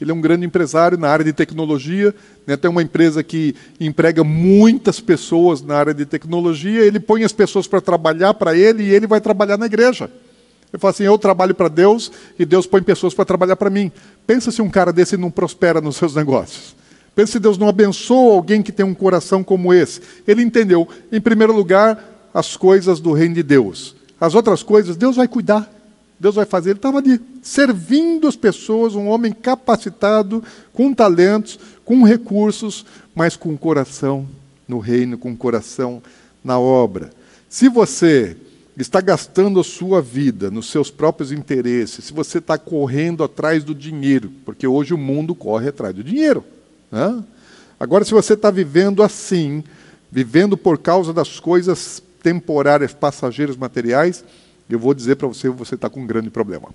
Ele é um grande empresário na área de tecnologia. Né? Tem uma empresa que emprega muitas pessoas na área de tecnologia. Ele põe as pessoas para trabalhar para ele e ele vai trabalhar na igreja. Ele fala assim: eu trabalho para Deus e Deus põe pessoas para trabalhar para mim. Pensa se um cara desse não prospera nos seus negócios. Pensa se Deus não abençoa alguém que tem um coração como esse. Ele entendeu, em primeiro lugar, as coisas do reino de Deus. As outras coisas, Deus vai cuidar. Deus vai fazer. Ele estava ali, servindo as pessoas, um homem capacitado, com talentos, com recursos, mas com coração no reino, com coração na obra. Se você está gastando a sua vida nos seus próprios interesses, se você está correndo atrás do dinheiro, porque hoje o mundo corre atrás do dinheiro. Né? Agora, se você está vivendo assim, vivendo por causa das coisas temporárias, passageiras, materiais, eu vou dizer para você, você está com um grande problema.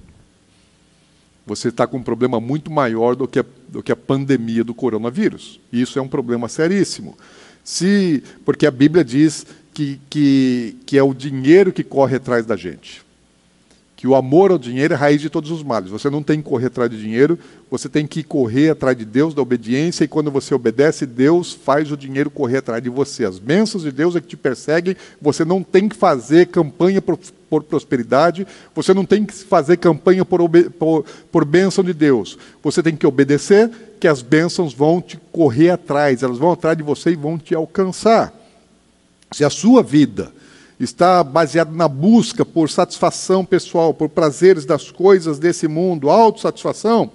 Você está com um problema muito maior do que, a, do que a pandemia do coronavírus. Isso é um problema seríssimo. Se, porque a Bíblia diz que, que, que é o dinheiro que corre atrás da gente que o amor ao dinheiro é a raiz de todos os males. Você não tem que correr atrás de dinheiro, você tem que correr atrás de Deus, da obediência, e quando você obedece, Deus faz o dinheiro correr atrás de você. As bênçãos de Deus é que te perseguem, você não tem que fazer campanha por, por prosperidade, você não tem que fazer campanha por, por, por bênção de Deus. Você tem que obedecer, que as bênçãos vão te correr atrás, elas vão atrás de você e vão te alcançar. Se a sua vida está baseado na busca por satisfação pessoal, por prazeres das coisas desse mundo, autossatisfação,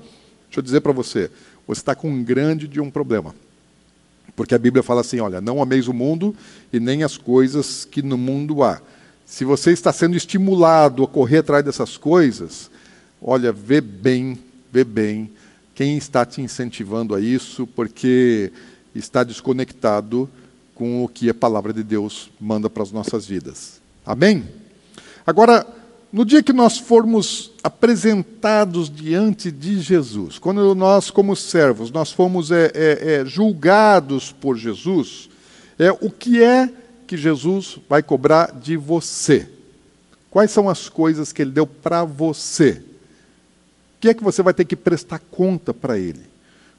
deixa eu dizer para você, você está com um grande de um problema. Porque a Bíblia fala assim: olha, não ameis o mundo e nem as coisas que no mundo há. Se você está sendo estimulado a correr atrás dessas coisas, olha, vê bem, vê bem quem está te incentivando a isso, porque está desconectado com o que a palavra de Deus manda para as nossas vidas. Amém? Agora, no dia que nós formos apresentados diante de Jesus, quando nós, como servos, nós fomos é, é, é, julgados por Jesus, é o que é que Jesus vai cobrar de você? Quais são as coisas que Ele deu para você? O que é que você vai ter que prestar conta para Ele?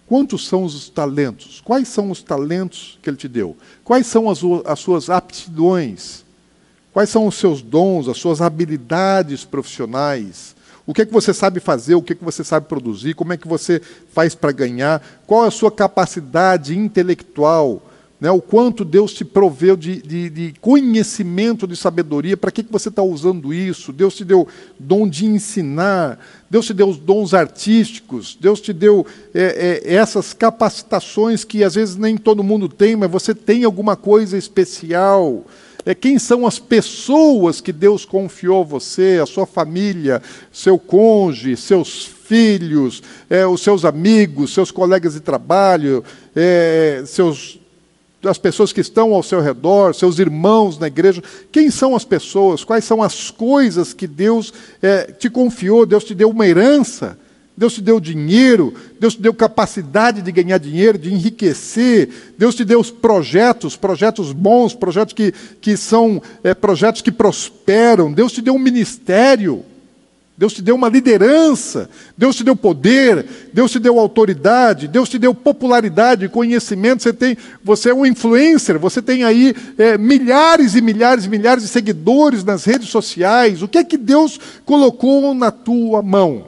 Quantos são os talentos? Quais são os talentos que Ele te deu? Quais são as, as, suas aptidões? Quais são os seus dons, as suas habilidades profissionais? O que é que você sabe fazer? O que é que você sabe produzir? Como é que você faz para ganhar? Qual é a sua capacidade intelectual né, o quanto Deus te proveu de, de, de conhecimento, de sabedoria, para que, que você está usando isso? Deus te deu dom de ensinar, Deus te deu os dons artísticos, Deus te deu é, é, essas capacitações que às vezes nem todo mundo tem, mas você tem alguma coisa especial. É, quem são as pessoas que Deus confiou a você, a sua família, seu cônjuge, seus filhos, é, os seus amigos, seus colegas de trabalho, é, seus as pessoas que estão ao seu redor, seus irmãos na igreja. Quem são as pessoas? Quais são as coisas que Deus é, te confiou? Deus te deu uma herança. Deus te deu dinheiro, Deus te deu capacidade de ganhar dinheiro, de enriquecer, Deus te deu os projetos, projetos bons, projetos que, que são é, projetos que prosperam, Deus te deu um ministério. Deus te deu uma liderança, Deus te deu poder, Deus te deu autoridade, Deus te deu popularidade, conhecimento. Você tem, você é um influencer, você tem aí é, milhares e milhares e milhares de seguidores nas redes sociais. O que é que Deus colocou na tua mão?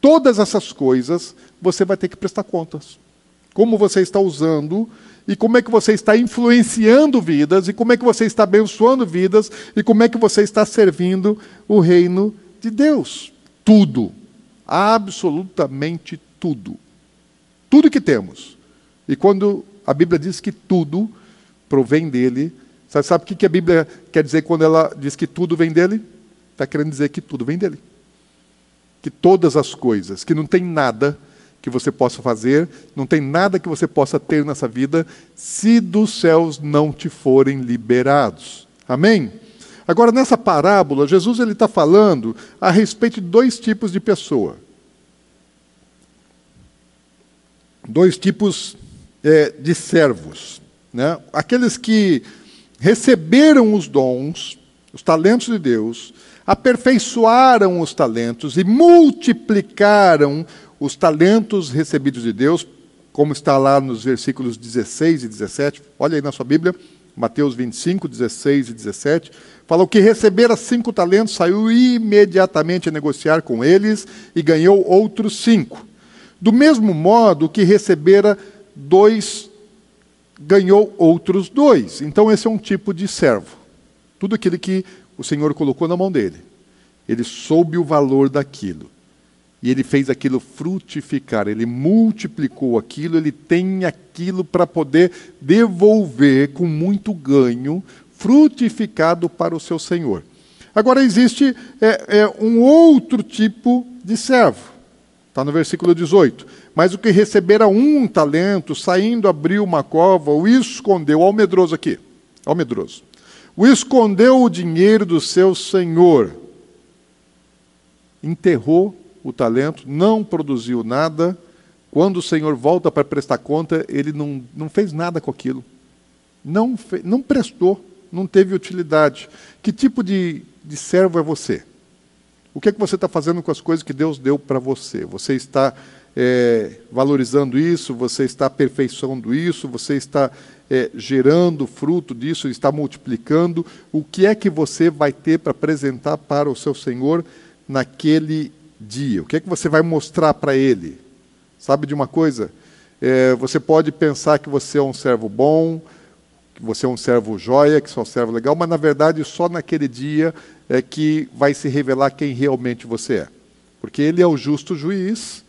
Todas essas coisas você vai ter que prestar contas. Como você está usando e como é que você está influenciando vidas, e como é que você está abençoando vidas, e como é que você está servindo o reino de Deus. Tudo. Absolutamente tudo. Tudo que temos. E quando a Bíblia diz que tudo provém dele, você sabe o que a Bíblia quer dizer quando ela diz que tudo vem dele? Está querendo dizer que tudo vem dele. Que todas as coisas, que não tem nada que você possa fazer, não tem nada que você possa ter nessa vida, se dos céus não te forem liberados. Amém? Agora, nessa parábola, Jesus está falando a respeito de dois tipos de pessoa. Dois tipos é, de servos. Né? Aqueles que receberam os dons, os talentos de Deus, aperfeiçoaram os talentos e multiplicaram os talentos recebidos de Deus, como está lá nos versículos 16 e 17. Olha aí na sua Bíblia, Mateus 25, 16 e 17. Falou que recebera cinco talentos, saiu imediatamente a negociar com eles e ganhou outros cinco. Do mesmo modo que recebera dois, ganhou outros dois. Então, esse é um tipo de servo. Tudo aquilo que o Senhor colocou na mão dele. Ele soube o valor daquilo. E ele fez aquilo frutificar, ele multiplicou aquilo, ele tem aquilo para poder devolver com muito ganho frutificado para o seu senhor. Agora existe é, é, um outro tipo de servo. Está no versículo 18. Mas o que recebera um talento, saindo, abriu uma cova, o escondeu, ao medroso aqui, ao medroso. O escondeu o dinheiro do seu senhor. Enterrou o talento, não produziu nada. Quando o senhor volta para prestar conta, ele não, não fez nada com aquilo. Não, fez, não prestou não teve utilidade. Que tipo de, de servo é você? O que é que você está fazendo com as coisas que Deus deu para você? Você está é, valorizando isso? Você está aperfeiçoando isso? Você está é, gerando fruto disso? Está multiplicando? O que é que você vai ter para apresentar para o seu Senhor naquele dia? O que é que você vai mostrar para Ele? Sabe de uma coisa? É, você pode pensar que você é um servo bom, que você é um servo joia, que você é um servo legal, mas na verdade só naquele dia é que vai se revelar quem realmente você é. Porque ele é o justo juiz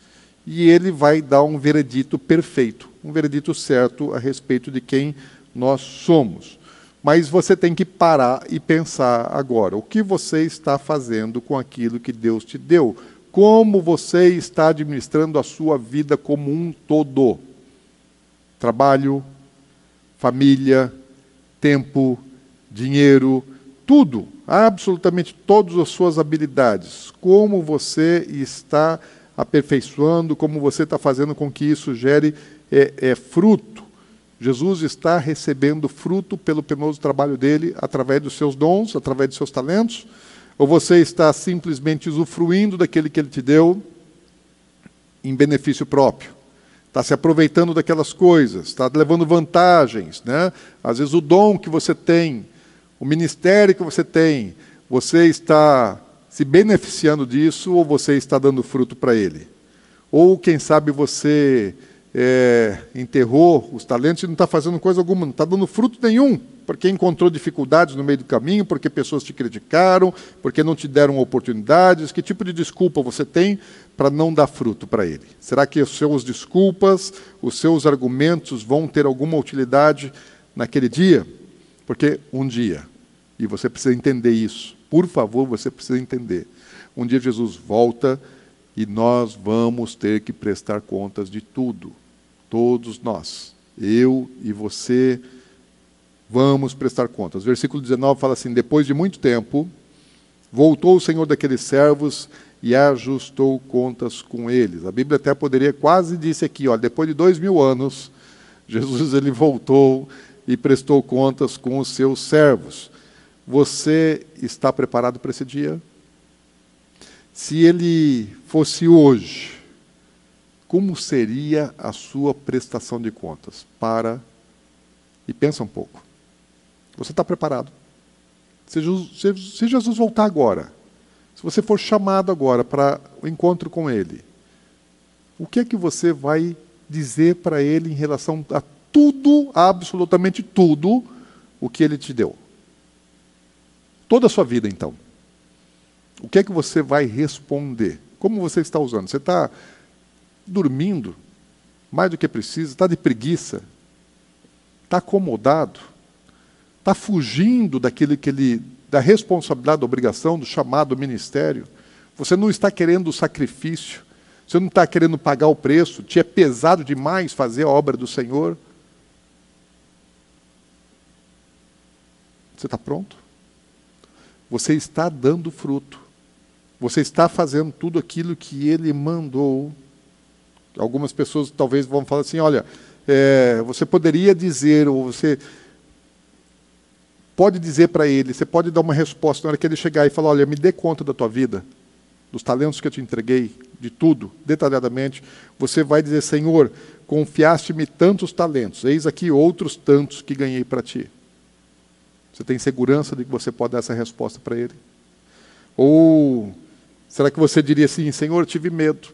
e ele vai dar um veredito perfeito, um veredito certo a respeito de quem nós somos. Mas você tem que parar e pensar agora: o que você está fazendo com aquilo que Deus te deu? Como você está administrando a sua vida como um todo? Trabalho, família, tempo, dinheiro, tudo, absolutamente todas as suas habilidades. Como você está aperfeiçoando, como você está fazendo com que isso gere é, é, fruto. Jesus está recebendo fruto pelo penoso trabalho dele através dos seus dons, através dos seus talentos? Ou você está simplesmente usufruindo daquele que ele te deu em benefício próprio? Está se aproveitando daquelas coisas, está levando vantagens. Né? Às vezes o dom que você tem, o ministério que você tem, você está se beneficiando disso ou você está dando fruto para ele? Ou, quem sabe, você é, enterrou os talentos e não está fazendo coisa alguma, não está dando fruto nenhum, porque encontrou dificuldades no meio do caminho, porque pessoas te criticaram, porque não te deram oportunidades. Que tipo de desculpa você tem para não dar fruto para ele? Será que os seus desculpas, os seus argumentos vão ter alguma utilidade naquele dia? Porque um dia, e você precisa entender isso, por favor, você precisa entender. Um dia Jesus volta e nós vamos ter que prestar contas de tudo. Todos nós. Eu e você vamos prestar contas. Versículo 19 fala assim: Depois de muito tempo, voltou o Senhor daqueles servos e ajustou contas com eles. A Bíblia até poderia quase disse aqui, depois de dois mil anos, *laughs* Jesus ele voltou e prestou contas com os seus servos. Você está preparado para esse dia? Se ele fosse hoje, como seria a sua prestação de contas? Para e pensa um pouco. Você está preparado? Se Jesus, se Jesus voltar agora, se você for chamado agora para o encontro com Ele, o que é que você vai dizer para Ele em relação a tudo, absolutamente tudo, o que Ele te deu? Toda a sua vida, então. O que é que você vai responder? Como você está usando? Você está dormindo mais do que precisa? Está de preguiça? Está acomodado? Está fugindo daquele que ele, da responsabilidade, da obrigação, do chamado ministério? Você não está querendo o sacrifício? Você não está querendo pagar o preço? Te é pesado demais fazer a obra do Senhor? Você está pronto? Você está dando fruto. Você está fazendo tudo aquilo que ele mandou. Algumas pessoas talvez vão falar assim: olha, é, você poderia dizer, ou você pode dizer para ele, você pode dar uma resposta na hora que ele chegar e falar: olha, me dê conta da tua vida, dos talentos que eu te entreguei, de tudo, detalhadamente. Você vai dizer: Senhor, confiaste-me tantos talentos, eis aqui outros tantos que ganhei para ti. Você tem segurança de que você pode dar essa resposta para ele? Ou será que você diria assim: Senhor, tive medo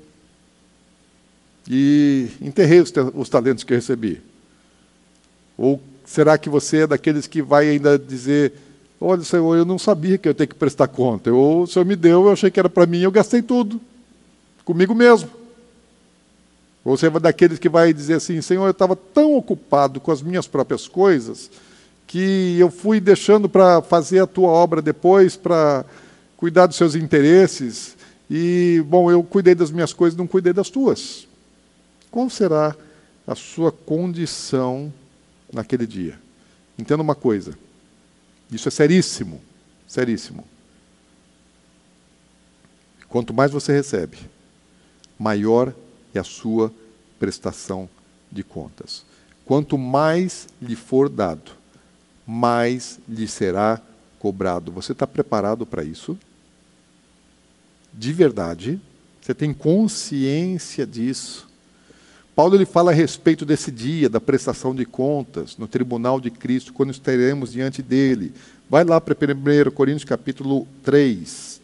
e enterrei os, os talentos que recebi? Ou será que você é daqueles que vai ainda dizer: Olha, Senhor, eu não sabia que eu tenho que prestar conta. Ou o Senhor me deu, eu achei que era para mim, eu gastei tudo, comigo mesmo. Ou você é daqueles que vai dizer assim: Senhor, eu estava tão ocupado com as minhas próprias coisas que eu fui deixando para fazer a tua obra depois, para cuidar dos seus interesses, e, bom, eu cuidei das minhas coisas, não cuidei das tuas. Qual será a sua condição naquele dia? Entenda uma coisa, isso é seríssimo, seríssimo. Quanto mais você recebe, maior é a sua prestação de contas. Quanto mais lhe for dado, mais lhe será cobrado. Você está preparado para isso? De verdade? Você tem consciência disso? Paulo ele fala a respeito desse dia, da prestação de contas no tribunal de Cristo, quando estaremos diante dele. Vai lá para 1 Coríntios capítulo 3.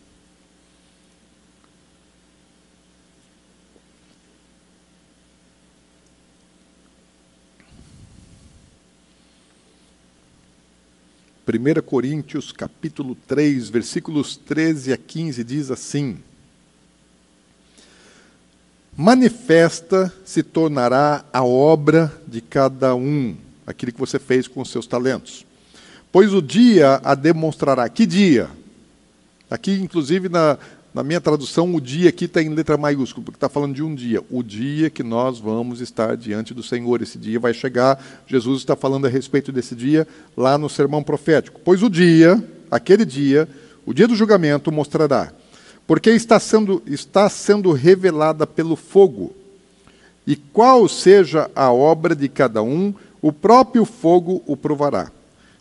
1 Coríntios capítulo 3, versículos 13 a 15 diz assim: Manifesta se tornará a obra de cada um, aquilo que você fez com os seus talentos. Pois o dia a demonstrará. Que dia? Aqui, inclusive, na, na minha tradução, o dia aqui está em letra maiúscula, porque está falando de um dia. O dia que nós vamos estar diante do Senhor. Esse dia vai chegar. Jesus está falando a respeito desse dia lá no sermão profético. Pois o dia, aquele dia, o dia do julgamento, mostrará. Porque está sendo, está sendo revelada pelo fogo. E qual seja a obra de cada um, o próprio fogo o provará.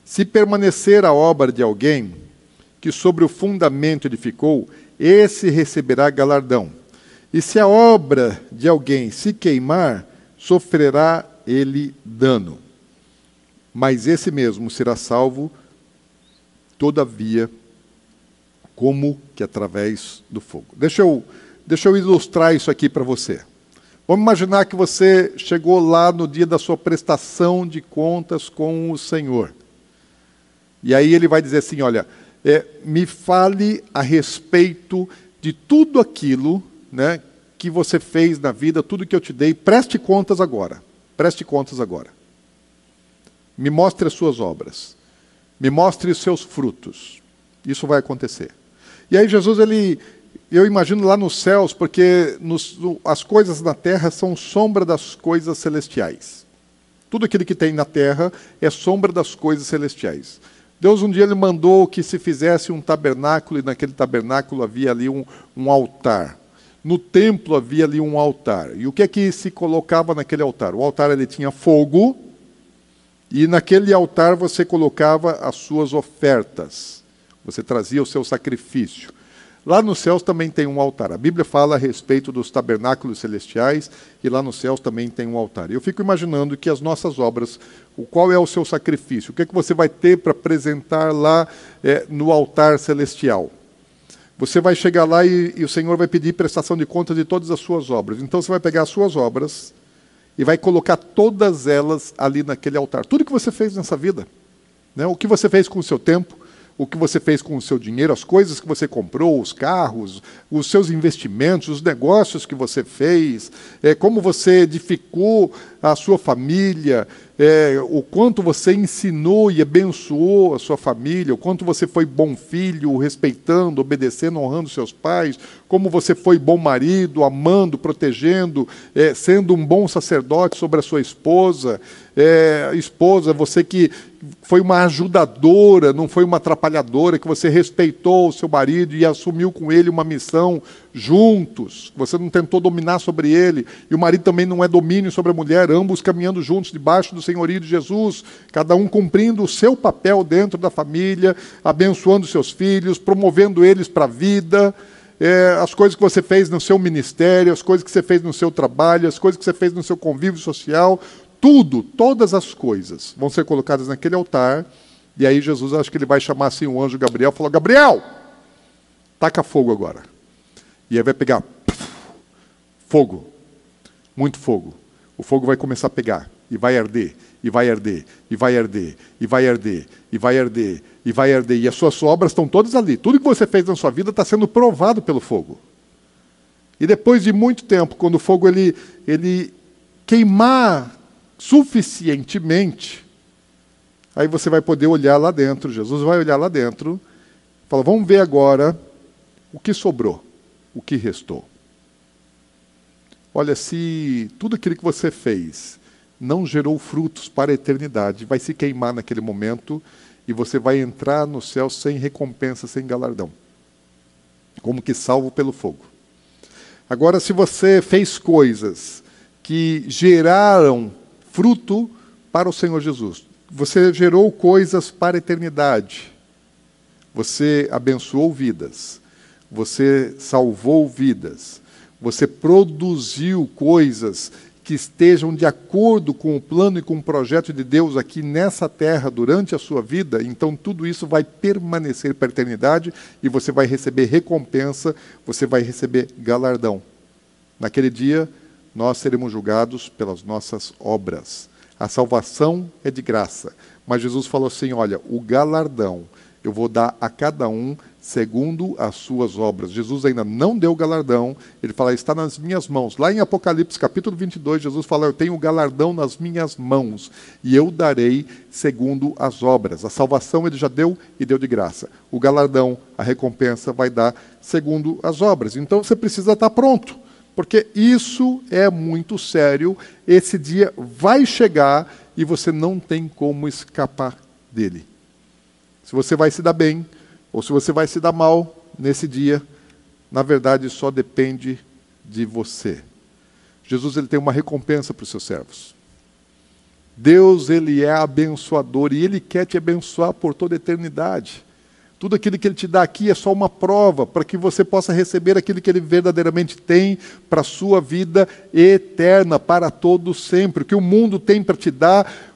Se permanecer a obra de alguém que sobre o fundamento edificou, esse receberá galardão. E se a obra de alguém se queimar, sofrerá ele dano. Mas esse mesmo será salvo, todavia, como que através do fogo. Deixa eu, deixa eu ilustrar isso aqui para você. Vamos imaginar que você chegou lá no dia da sua prestação de contas com o Senhor. E aí ele vai dizer assim: olha, é, me fale a respeito de tudo aquilo né, que você fez na vida, tudo que eu te dei, preste contas agora. Preste contas agora. Me mostre as suas obras. Me mostre os seus frutos. Isso vai acontecer. E aí Jesus ele eu imagino lá nos céus, porque nos, as coisas na terra são sombra das coisas celestiais. Tudo aquilo que tem na terra é sombra das coisas celestiais. Deus um dia ele mandou que se fizesse um tabernáculo, e naquele tabernáculo havia ali um, um altar. No templo havia ali um altar. E o que é que se colocava naquele altar? O altar ele tinha fogo, e naquele altar você colocava as suas ofertas. Você trazia o seu sacrifício. Lá nos céus também tem um altar. A Bíblia fala a respeito dos tabernáculos celestiais e lá nos céus também tem um altar. Eu fico imaginando que as nossas obras, o qual é o seu sacrifício? O que é que você vai ter para apresentar lá é, no altar celestial? Você vai chegar lá e, e o Senhor vai pedir prestação de contas de todas as suas obras. Então você vai pegar as suas obras e vai colocar todas elas ali naquele altar. Tudo que você fez nessa vida, né? o que você fez com o seu tempo, o que você fez com o seu dinheiro, as coisas que você comprou, os carros, os seus investimentos, os negócios que você fez, é, como você edificou a sua família, é, o quanto você ensinou e abençoou a sua família, o quanto você foi bom filho, respeitando, obedecendo, honrando seus pais, como você foi bom marido, amando, protegendo, é, sendo um bom sacerdote sobre a sua esposa, é, esposa, você que foi uma ajudadora, não foi uma atrapalhadora, que você respeitou o seu marido e assumiu com ele uma missão juntos, você não tentou dominar sobre ele, e o marido também não é domínio sobre a mulher, ambos caminhando juntos debaixo do senhorio de Jesus, cada um cumprindo o seu papel dentro da família, abençoando seus filhos, promovendo eles para a vida. É, as coisas que você fez no seu ministério, as coisas que você fez no seu trabalho, as coisas que você fez no seu convívio social, tudo, todas as coisas vão ser colocadas naquele altar. E aí Jesus, acho que ele vai chamar assim o anjo Gabriel, falou: Gabriel, taca fogo agora. E aí vai pegar fogo, muito fogo. O fogo vai começar a pegar e vai arder, e vai arder, e vai arder, e vai arder, e vai arder, e vai arder. E as suas obras estão todas ali. Tudo que você fez na sua vida está sendo provado pelo fogo. E depois de muito tempo, quando o fogo ele, ele queimar suficientemente, aí você vai poder olhar lá dentro. Jesus vai olhar lá dentro, fala: vamos ver agora o que sobrou, o que restou. Olha, se tudo aquilo que você fez não gerou frutos para a eternidade, vai se queimar naquele momento e você vai entrar no céu sem recompensa, sem galardão. Como que salvo pelo fogo. Agora, se você fez coisas que geraram fruto para o Senhor Jesus, você gerou coisas para a eternidade, você abençoou vidas, você salvou vidas, você produziu coisas que estejam de acordo com o plano e com o projeto de Deus aqui nessa terra durante a sua vida, então tudo isso vai permanecer para a eternidade e você vai receber recompensa, você vai receber galardão. Naquele dia, nós seremos julgados pelas nossas obras. A salvação é de graça, mas Jesus falou assim: olha, o galardão eu vou dar a cada um segundo as suas obras. Jesus ainda não deu o galardão, ele fala, está nas minhas mãos. Lá em Apocalipse, capítulo 22, Jesus fala, eu tenho o galardão nas minhas mãos, e eu darei segundo as obras. A salvação ele já deu e deu de graça. O galardão, a recompensa, vai dar segundo as obras. Então você precisa estar pronto, porque isso é muito sério. Esse dia vai chegar e você não tem como escapar dele. Se você vai se dar bem ou se você vai se dar mal nesse dia, na verdade só depende de você. Jesus ele tem uma recompensa para os seus servos. Deus ele é abençoador e ele quer te abençoar por toda a eternidade. Tudo aquilo que ele te dá aqui é só uma prova para que você possa receber aquilo que ele verdadeiramente tem para a sua vida eterna, para todo sempre. O que o mundo tem para te dar,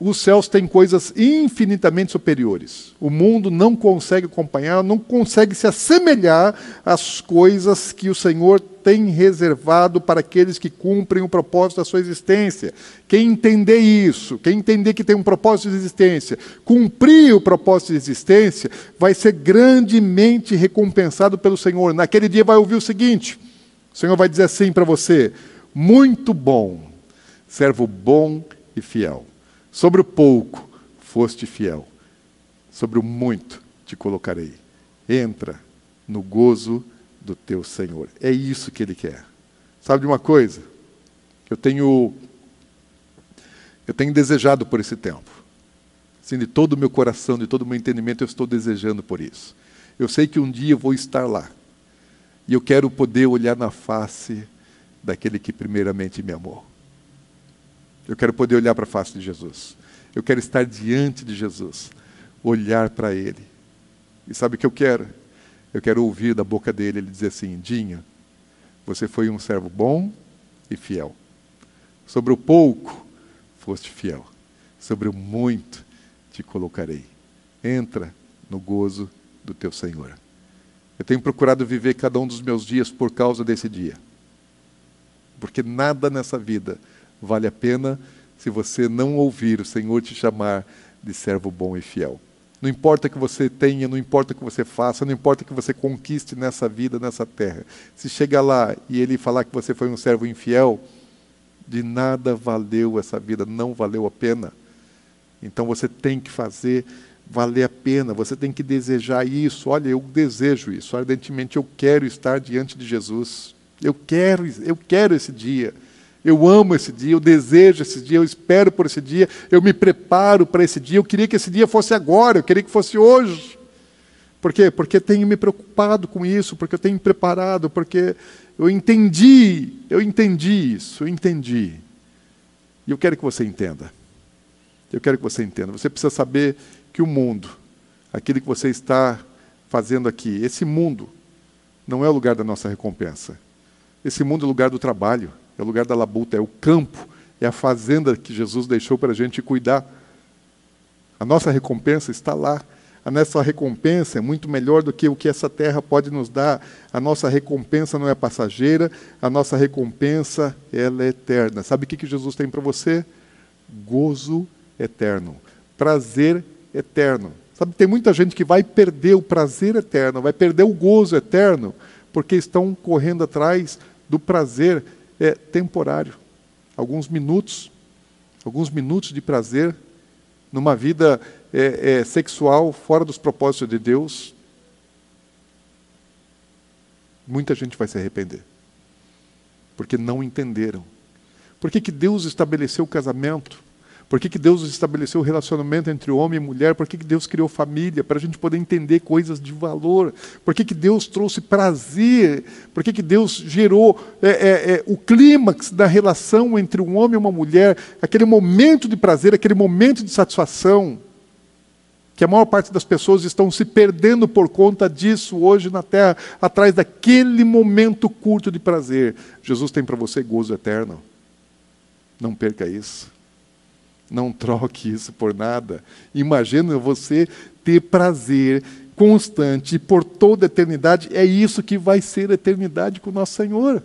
os céus têm coisas infinitamente superiores. O mundo não consegue acompanhar, não consegue se assemelhar às coisas que o Senhor tem reservado para aqueles que cumprem o propósito da sua existência. Quem entender isso, quem entender que tem um propósito de existência, cumprir o propósito de existência, vai ser grandemente recompensado pelo Senhor. Naquele dia vai ouvir o seguinte: o Senhor vai dizer assim para você: muito bom, servo bom e fiel. Sobre o pouco foste fiel, sobre o muito te colocarei. Entra no gozo do teu Senhor. É isso que ele quer. Sabe de uma coisa? Eu tenho eu tenho desejado por esse tempo. Assim, de todo o meu coração, de todo o meu entendimento, eu estou desejando por isso. Eu sei que um dia eu vou estar lá. E eu quero poder olhar na face daquele que primeiramente me amou. Eu quero poder olhar para a face de Jesus. Eu quero estar diante de Jesus, olhar para Ele. E sabe o que eu quero? Eu quero ouvir da boca dele ele dizer assim: Dinha, você foi um servo bom e fiel. Sobre o pouco foste fiel, sobre o muito te colocarei. Entra no gozo do teu Senhor. Eu tenho procurado viver cada um dos meus dias por causa desse dia. Porque nada nessa vida vale a pena se você não ouvir o Senhor te chamar de servo bom e fiel. Não importa o que você tenha, não importa o que você faça, não importa o que você conquiste nessa vida, nessa terra. Se chegar lá e ele falar que você foi um servo infiel, de nada valeu essa vida, não valeu a pena. Então você tem que fazer valer a pena, você tem que desejar isso. Olha, eu desejo isso, ardentemente eu quero estar diante de Jesus. Eu quero, eu quero esse dia. Eu amo esse dia, eu desejo esse dia, eu espero por esse dia, eu me preparo para esse dia. Eu queria que esse dia fosse agora, eu queria que fosse hoje. Por quê? Porque tenho me preocupado com isso, porque eu tenho me preparado, porque eu entendi, eu entendi isso, eu entendi. E eu quero que você entenda. Eu quero que você entenda. Você precisa saber que o mundo, aquilo que você está fazendo aqui, esse mundo, não é o lugar da nossa recompensa. Esse mundo é o lugar do trabalho, é o lugar da labuta, é o campo, é a fazenda que Jesus deixou para a gente cuidar. A nossa recompensa está lá. A nossa recompensa é muito melhor do que o que essa terra pode nos dar. A nossa recompensa não é passageira, a nossa recompensa ela é eterna. Sabe o que Jesus tem para você? Gozo eterno, prazer eterno. Sabe, tem muita gente que vai perder o prazer eterno, vai perder o gozo eterno, porque estão correndo atrás do prazer é, temporário. Alguns minutos, alguns minutos de prazer numa vida é, é, sexual fora dos propósitos de Deus. Muita gente vai se arrepender, porque não entenderam. Por que, que Deus estabeleceu o casamento? Por que, que Deus estabeleceu o relacionamento entre homem e mulher? Por que, que Deus criou família? Para a gente poder entender coisas de valor. Por que, que Deus trouxe prazer? Por que, que Deus gerou é, é, é, o clímax da relação entre um homem e uma mulher? Aquele momento de prazer, aquele momento de satisfação. Que a maior parte das pessoas estão se perdendo por conta disso hoje na terra, atrás daquele momento curto de prazer. Jesus tem para você gozo eterno. Não perca isso. Não troque isso por nada. Imagina você ter prazer constante por toda a eternidade. É isso que vai ser a eternidade com o nosso Senhor.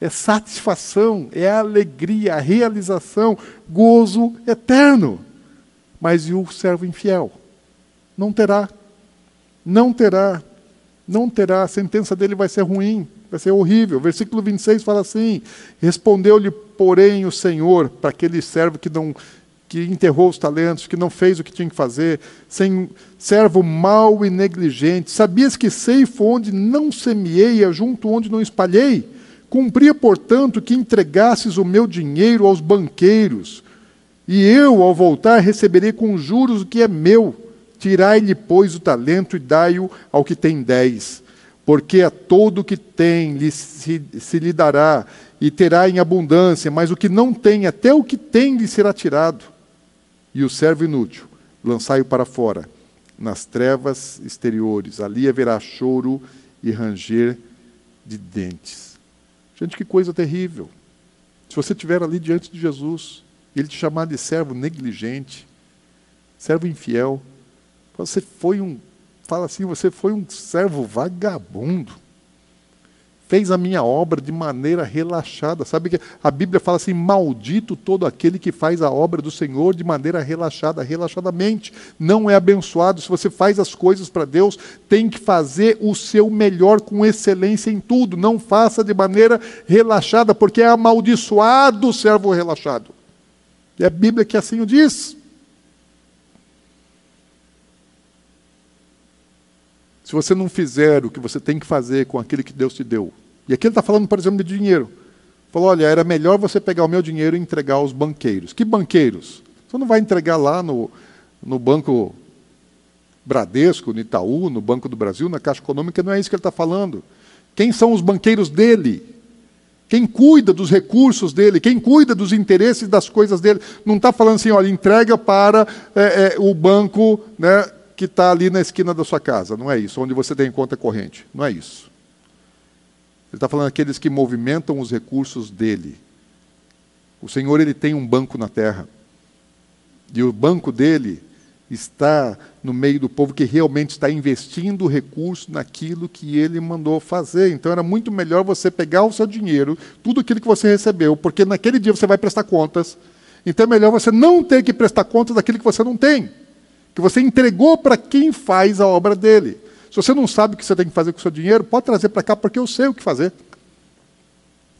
É satisfação, é alegria, a realização, gozo eterno. Mas e o servo infiel? Não terá. Não terá. Não terá. A sentença dele vai ser ruim, vai ser horrível. Versículo 26 fala assim: Respondeu-lhe, porém, o Senhor para aquele servo que não que enterrou os talentos, que não fez o que tinha que fazer, sem servo mau e negligente. Sabias que ceifo onde não semeei, junto onde não espalhei? Cumpria, portanto, que entregasses o meu dinheiro aos banqueiros, e eu, ao voltar, receberei com juros o que é meu. Tirai-lhe, pois, o talento e dai-o ao que tem dez. Porque a todo o que tem lhe se, se lhe dará, e terá em abundância, mas o que não tem, até o que tem lhe será tirado. E o servo inútil, lançai-o para fora, nas trevas exteriores, ali haverá choro e ranger de dentes. Gente, que coisa terrível. Se você estiver ali diante de Jesus, ele te chamar de servo negligente, servo infiel. Você foi um, fala assim, você foi um servo vagabundo fez a minha obra de maneira relaxada. Sabe que a Bíblia fala assim: maldito todo aquele que faz a obra do Senhor de maneira relaxada, relaxadamente. Não é abençoado. Se você faz as coisas para Deus, tem que fazer o seu melhor com excelência em tudo. Não faça de maneira relaxada, porque é amaldiçoado o servo relaxado. É a Bíblia que assim o diz. Se você não fizer o que você tem que fazer com aquele que Deus te deu, e aqui ele está falando, por exemplo, de dinheiro. Falou: olha, era melhor você pegar o meu dinheiro e entregar aos banqueiros. Que banqueiros? Você não vai entregar lá no, no Banco Bradesco, no Itaú, no Banco do Brasil, na Caixa Econômica, não é isso que ele está falando. Quem são os banqueiros dele? Quem cuida dos recursos dele? Quem cuida dos interesses das coisas dele? Não está falando assim, olha, entrega para é, é, o banco né, que está ali na esquina da sua casa. Não é isso, onde você tem conta corrente. Não é isso. Ele está falando aqueles que movimentam os recursos dele. O Senhor ele tem um banco na terra. E o banco dele está no meio do povo que realmente está investindo recurso naquilo que ele mandou fazer. Então era muito melhor você pegar o seu dinheiro, tudo aquilo que você recebeu, porque naquele dia você vai prestar contas. Então é melhor você não ter que prestar contas daquilo que você não tem que você entregou para quem faz a obra dele. Se você não sabe o que você tem que fazer com o seu dinheiro, pode trazer para cá, porque eu sei o que fazer.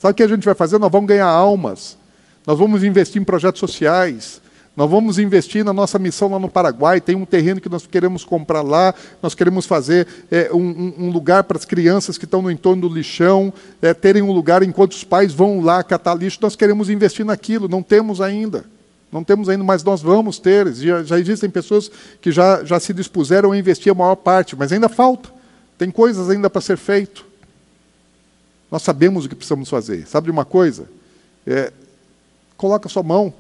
Sabe o que a gente vai fazer? Nós vamos ganhar almas, nós vamos investir em projetos sociais, nós vamos investir na nossa missão lá no Paraguai. Tem um terreno que nós queremos comprar lá. Nós queremos fazer é, um, um, lugar para as crianças que estão no entorno do lixão é, terem um lugar enquanto os pais vão lá catar lixo. Nós queremos investir naquilo. Não temos ainda. Não temos ainda, mas nós vamos ter. Já, já, existem pessoas que já, já se dispuseram a investir a maior parte, mas ainda falta. Tem coisas ainda para ser feito. Nós sabemos o que precisamos fazer. Sabe de uma coisa? É, coloca sua mão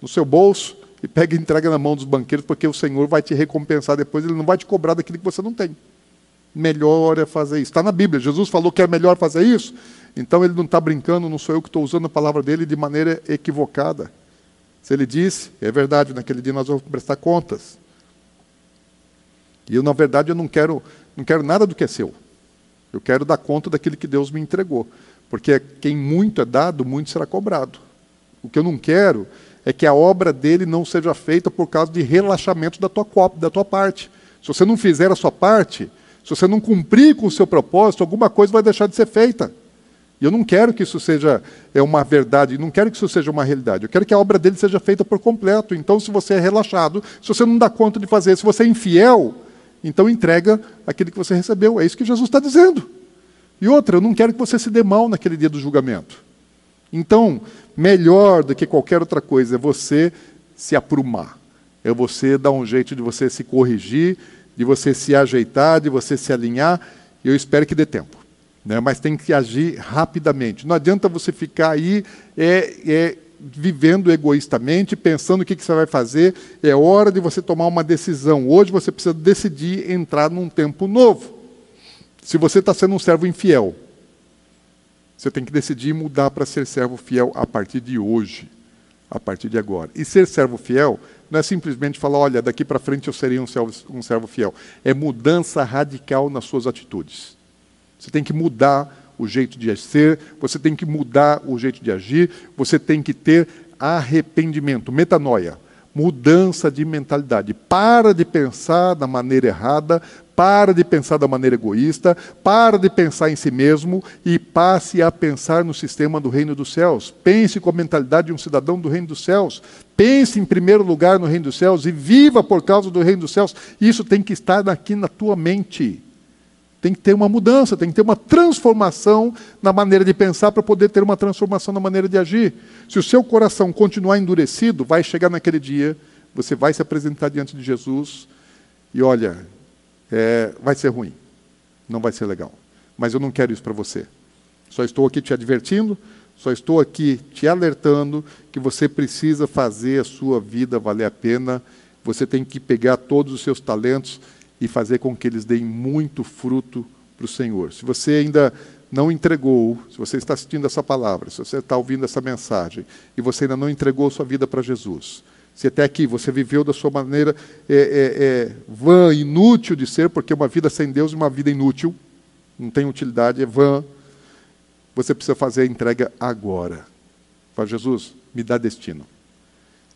no seu bolso e pega e entrega na mão dos banqueiros, porque o Senhor vai te recompensar depois, Ele não vai te cobrar daquilo que você não tem. Melhor é fazer isso. Está na Bíblia. Jesus falou que é melhor fazer isso. Então ele não está brincando, não sou eu que estou usando a palavra dele de maneira equivocada. Se ele disse, é verdade, naquele dia nós vamos prestar contas. E eu, na verdade, eu não quero, não quero nada do que é seu. Eu quero dar conta daquilo que Deus me entregou. Porque quem muito é dado, muito será cobrado. O que eu não quero é que a obra dele não seja feita por causa de relaxamento da tua, da tua parte. Se você não fizer a sua parte, se você não cumprir com o seu propósito, alguma coisa vai deixar de ser feita. E eu não quero que isso seja é uma verdade, não quero que isso seja uma realidade. Eu quero que a obra dele seja feita por completo. Então, se você é relaxado, se você não dá conta de fazer, se você é infiel, então entrega aquilo que você recebeu. É isso que Jesus está dizendo. E outra, eu não quero que você se dê mal naquele dia do julgamento. Então, melhor do que qualquer outra coisa é você se aprumar. É você dar um jeito de você se corrigir, de você se ajeitar, de você se alinhar. E eu espero que dê tempo né? mas tem que agir rapidamente. Não adianta você ficar aí é, é, vivendo egoístamente, pensando o que, que você vai fazer. É hora de você tomar uma decisão. Hoje você precisa decidir entrar num tempo novo. Se você está sendo um servo infiel, você tem que decidir mudar para ser servo fiel a partir de hoje, a partir de agora. E ser servo fiel não é simplesmente falar, olha, daqui para frente eu serei um servo, um servo fiel. É mudança radical nas suas atitudes. Você tem que mudar o jeito de ser, você tem que mudar o jeito de agir, você tem que ter arrependimento, metanoia, mudança de mentalidade. Para de pensar da maneira errada, para de pensar da maneira egoísta, para de pensar em si mesmo e passe a pensar no sistema do reino dos céus. Pense com a mentalidade de um cidadão do reino dos céus. Pense em primeiro lugar no reino dos céus e viva por causa do reino dos céus. Isso tem que estar aqui na tua mente. Tem que ter uma mudança, tem que ter uma transformação na maneira de pensar para poder ter uma transformação na maneira de agir. Se o seu coração continuar endurecido, vai chegar naquele dia, você vai se apresentar diante de Jesus e olha, é, vai ser ruim, não vai ser legal. Mas eu não quero isso para você. Só estou aqui te advertindo, só estou aqui te alertando que você precisa fazer a sua vida valer a pena. Você tem que pegar todos os seus talentos e fazer com que eles deem muito fruto para o Senhor. Se você ainda não entregou, se você está assistindo essa palavra, se você está ouvindo essa mensagem e você ainda não entregou sua vida para Jesus, se até aqui você viveu da sua maneira é, é, é, vã, inútil de ser, porque uma vida sem Deus é uma vida inútil, não tem utilidade, é vã, você precisa fazer a entrega agora. Fala, Jesus, me dá destino.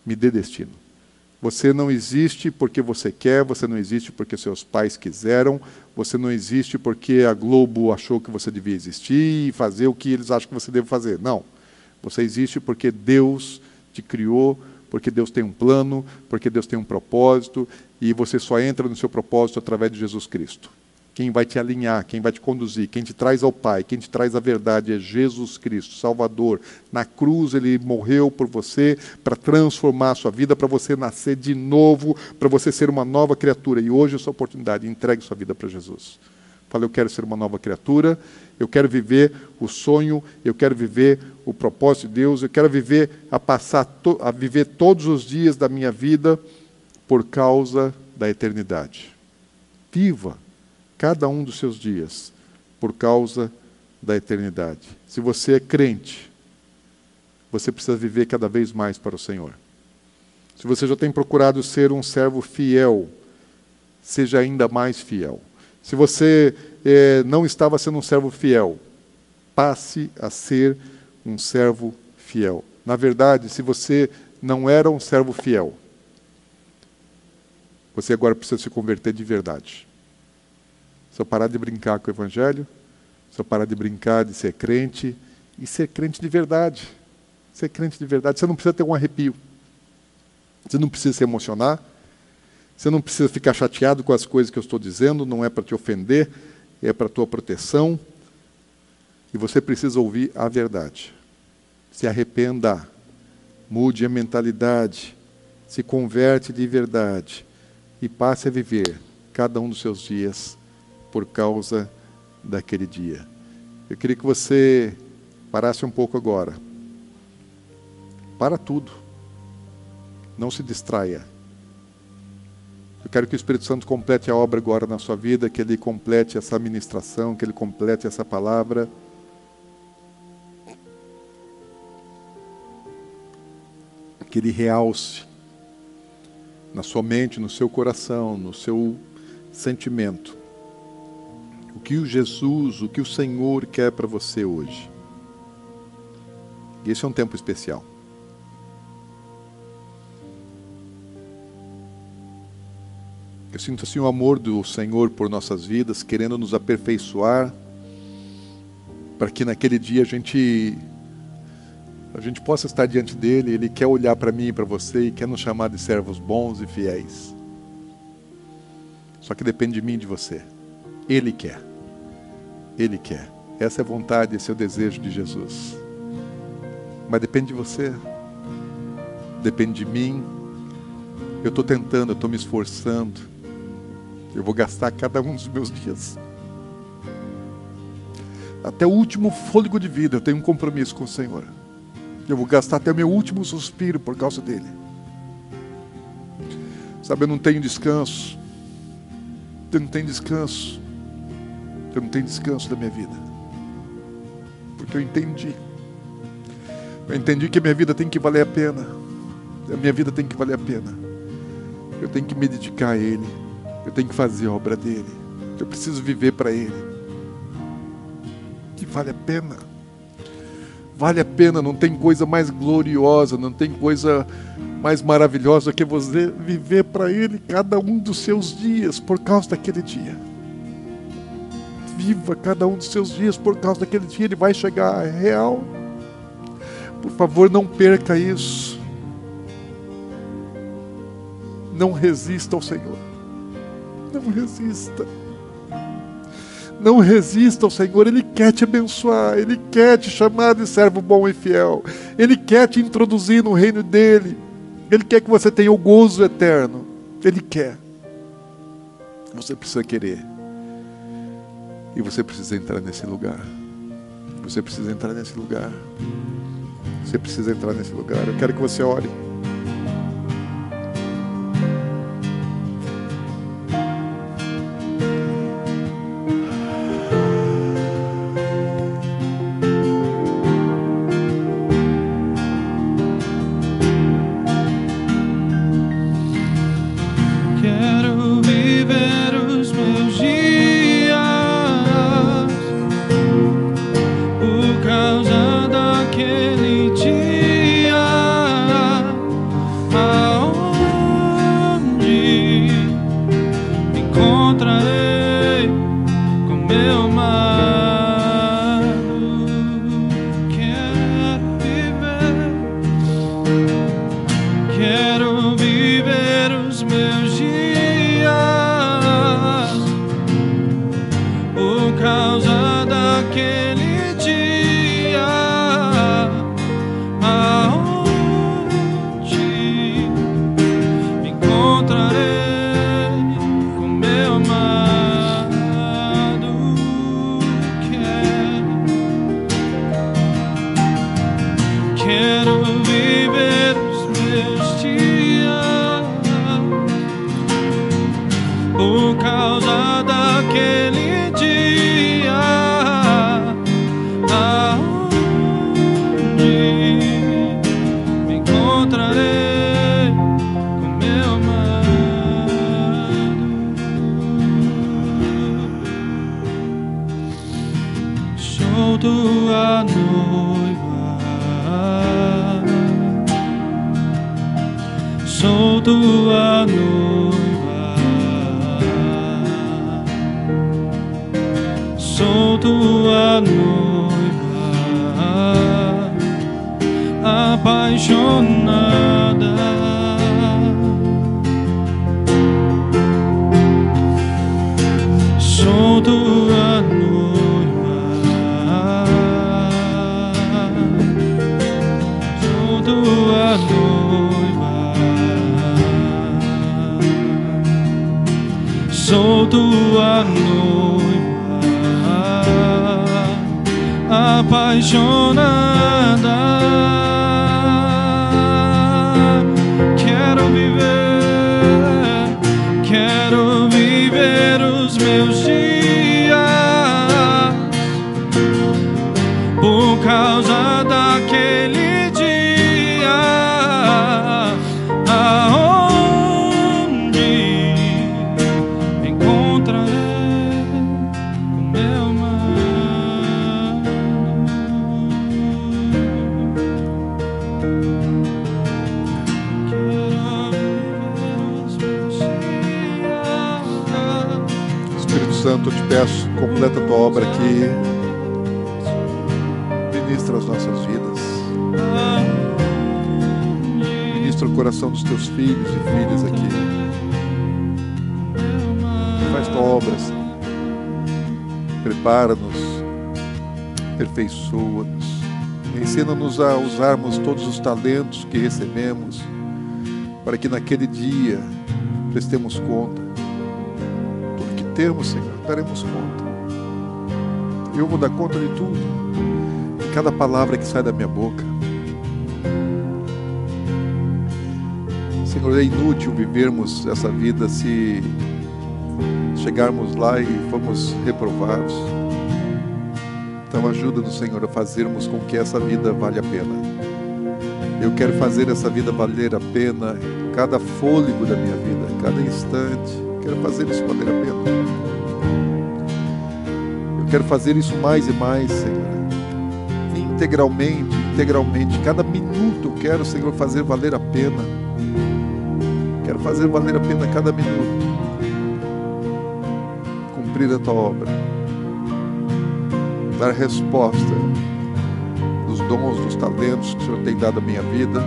Me dê destino. Você não existe porque você quer, você não existe porque seus pais quiseram, você não existe porque a Globo achou que você devia existir e fazer o que eles acham que você deve fazer. Não. Você existe porque Deus te criou, porque Deus tem um plano, porque Deus tem um propósito, e você só entra no seu propósito através de Jesus Cristo. Quem vai te alinhar, quem vai te conduzir, quem te traz ao Pai, quem te traz a verdade é Jesus Cristo, Salvador. Na cruz ele morreu por você para transformar a sua vida, para você nascer de novo, para você ser uma nova criatura. E hoje é a sua oportunidade, entregue sua vida para Jesus. Fala, eu quero ser uma nova criatura, eu quero viver o sonho, eu quero viver o propósito de Deus, eu quero viver a passar a viver todos os dias da minha vida por causa da eternidade. Viva cada um dos seus dias por causa da eternidade. Se você é crente, você precisa viver cada vez mais para o Senhor. Se você já tem procurado ser um servo fiel, seja ainda mais fiel. Se você eh, não estava sendo um servo fiel, passe a ser um servo fiel. Na verdade, se você não era um servo fiel, você agora precisa se converter de verdade se eu parar de brincar com o Evangelho, se eu parar de brincar de ser crente e ser crente de verdade. Ser crente de verdade. Você não precisa ter um arrepio. Você não precisa se emocionar. Você não precisa ficar chateado com as coisas que eu estou dizendo. Não é para te ofender, é para tua proteção. E você precisa ouvir a verdade. Se arrependa. Mude a mentalidade. Se converte de verdade. E passe a viver cada um dos seus dias por causa daquele dia. Eu queria que você parasse um pouco agora. Para tudo. Não se distraia. Eu quero que o Espírito Santo complete a obra agora na sua vida, que ele complete essa ministração, que ele complete essa palavra. Que ele realce na sua mente, no seu coração, no seu sentimento que o Jesus, o que o Senhor quer para você hoje. E esse é um tempo especial. Eu sinto assim o amor do Senhor por nossas vidas, querendo nos aperfeiçoar, para que naquele dia a gente a gente possa estar diante dele, ele quer olhar para mim e para você e quer nos chamar de servos bons e fiéis. Só que depende de mim e de você. Ele quer. Ele quer. Essa é a vontade, esse é o desejo de Jesus. Mas depende de você. Depende de mim. Eu estou tentando, eu estou me esforçando. Eu vou gastar cada um dos meus dias. Até o último fôlego de vida, eu tenho um compromisso com o Senhor. Eu vou gastar até o meu último suspiro por causa dele. Sabe, eu não tenho descanso. Eu não tenho descanso. Eu não tenho descanso da minha vida. Porque eu entendi. Eu entendi que a minha vida tem que valer a pena. A minha vida tem que valer a pena. Eu tenho que me dedicar a Ele. Eu tenho que fazer a obra dele. Eu preciso viver para Ele. Que vale a pena. Vale a pena, não tem coisa mais gloriosa, não tem coisa mais maravilhosa que você viver para Ele cada um dos seus dias por causa daquele dia viva cada um dos seus dias por causa daquele dia, ele vai chegar real. Por favor, não perca isso. Não resista ao Senhor. Não resista. Não resista ao Senhor, Ele quer te abençoar, Ele quer te chamar de servo bom e fiel, Ele quer te introduzir no reino dEle, Ele quer que você tenha o gozo eterno, Ele quer. Você precisa querer. E você precisa entrar nesse lugar. Você precisa entrar nesse lugar. Você precisa entrar nesse lugar. Eu quero que você ore. Tua noiva. Sou tua noiva. Sou tua noiva. Apaixonada. Tua noiva. Apaixonada. Completa a tua obra aqui. Ministra as nossas vidas. Ministra o coração dos teus filhos e filhas aqui. Faz tua obra, Senhor. Prepara-nos, aperfeiçoa-nos. Ensina-nos a usarmos todos os talentos que recebemos, para que naquele dia prestemos conta. Tudo que temos, Senhor, daremos conta. Eu vou dar conta de tudo, de cada palavra que sai da minha boca. Senhor, é inútil vivermos essa vida se chegarmos lá e formos reprovados. Então ajuda-nos, Senhor, a fazermos com que essa vida vale a pena. Eu quero fazer essa vida valer a pena, cada fôlego da minha vida, cada instante. Quero fazer isso valer a pena. Quero fazer isso mais e mais, Senhor. Integralmente, integralmente. Cada minuto eu quero, Senhor, fazer valer a pena. Quero fazer valer a pena cada minuto. Cumprir a tua obra. Dar resposta dos dons, dos talentos que o Senhor tem dado à minha vida.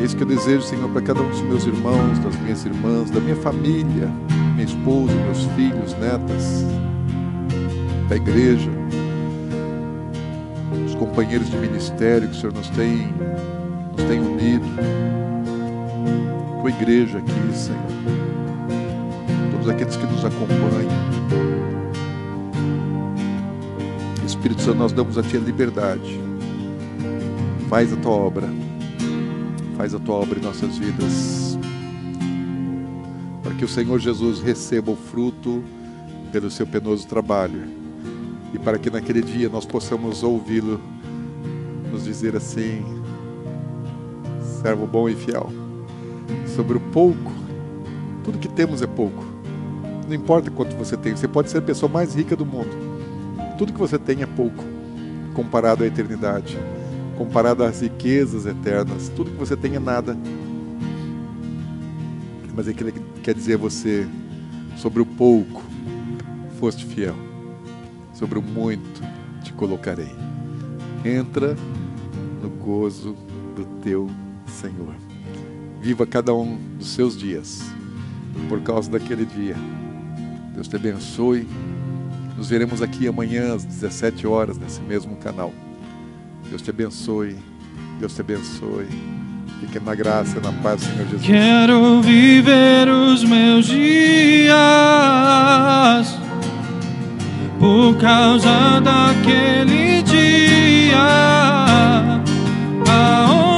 É isso que eu desejo, Senhor, para cada um dos meus irmãos, das minhas irmãs, da minha família, minha esposa, meus filhos, netas, da igreja, os companheiros de ministério que o Senhor nos tem, nos tem unido, tua igreja aqui, Senhor, todos aqueles que nos acompanham. Espírito Santo, nós damos a Ti a liberdade. Faz a Tua obra. Faz a Tua obra em nossas vidas. Para que o Senhor Jesus receba o fruto pelo Seu penoso trabalho. E para que naquele dia nós possamos ouvi-lo nos dizer assim: servo bom e fiel. Sobre o pouco, tudo que temos é pouco. Não importa quanto você tem, você pode ser a pessoa mais rica do mundo tudo que você tem é pouco comparado à eternidade, comparado às riquezas eternas. Tudo que você tem é nada. Mas é que ele quer dizer a você: sobre o pouco foste fiel, sobre o muito te colocarei. Entra no gozo do teu Senhor. Viva cada um dos seus dias por causa daquele dia. Deus te abençoe. Nos veremos aqui amanhã às 17 horas nesse mesmo canal. Deus te abençoe. Deus te abençoe. Fique na graça e na paz Senhor Jesus. Quero viver os meus dias por causa daquele dia. Aonde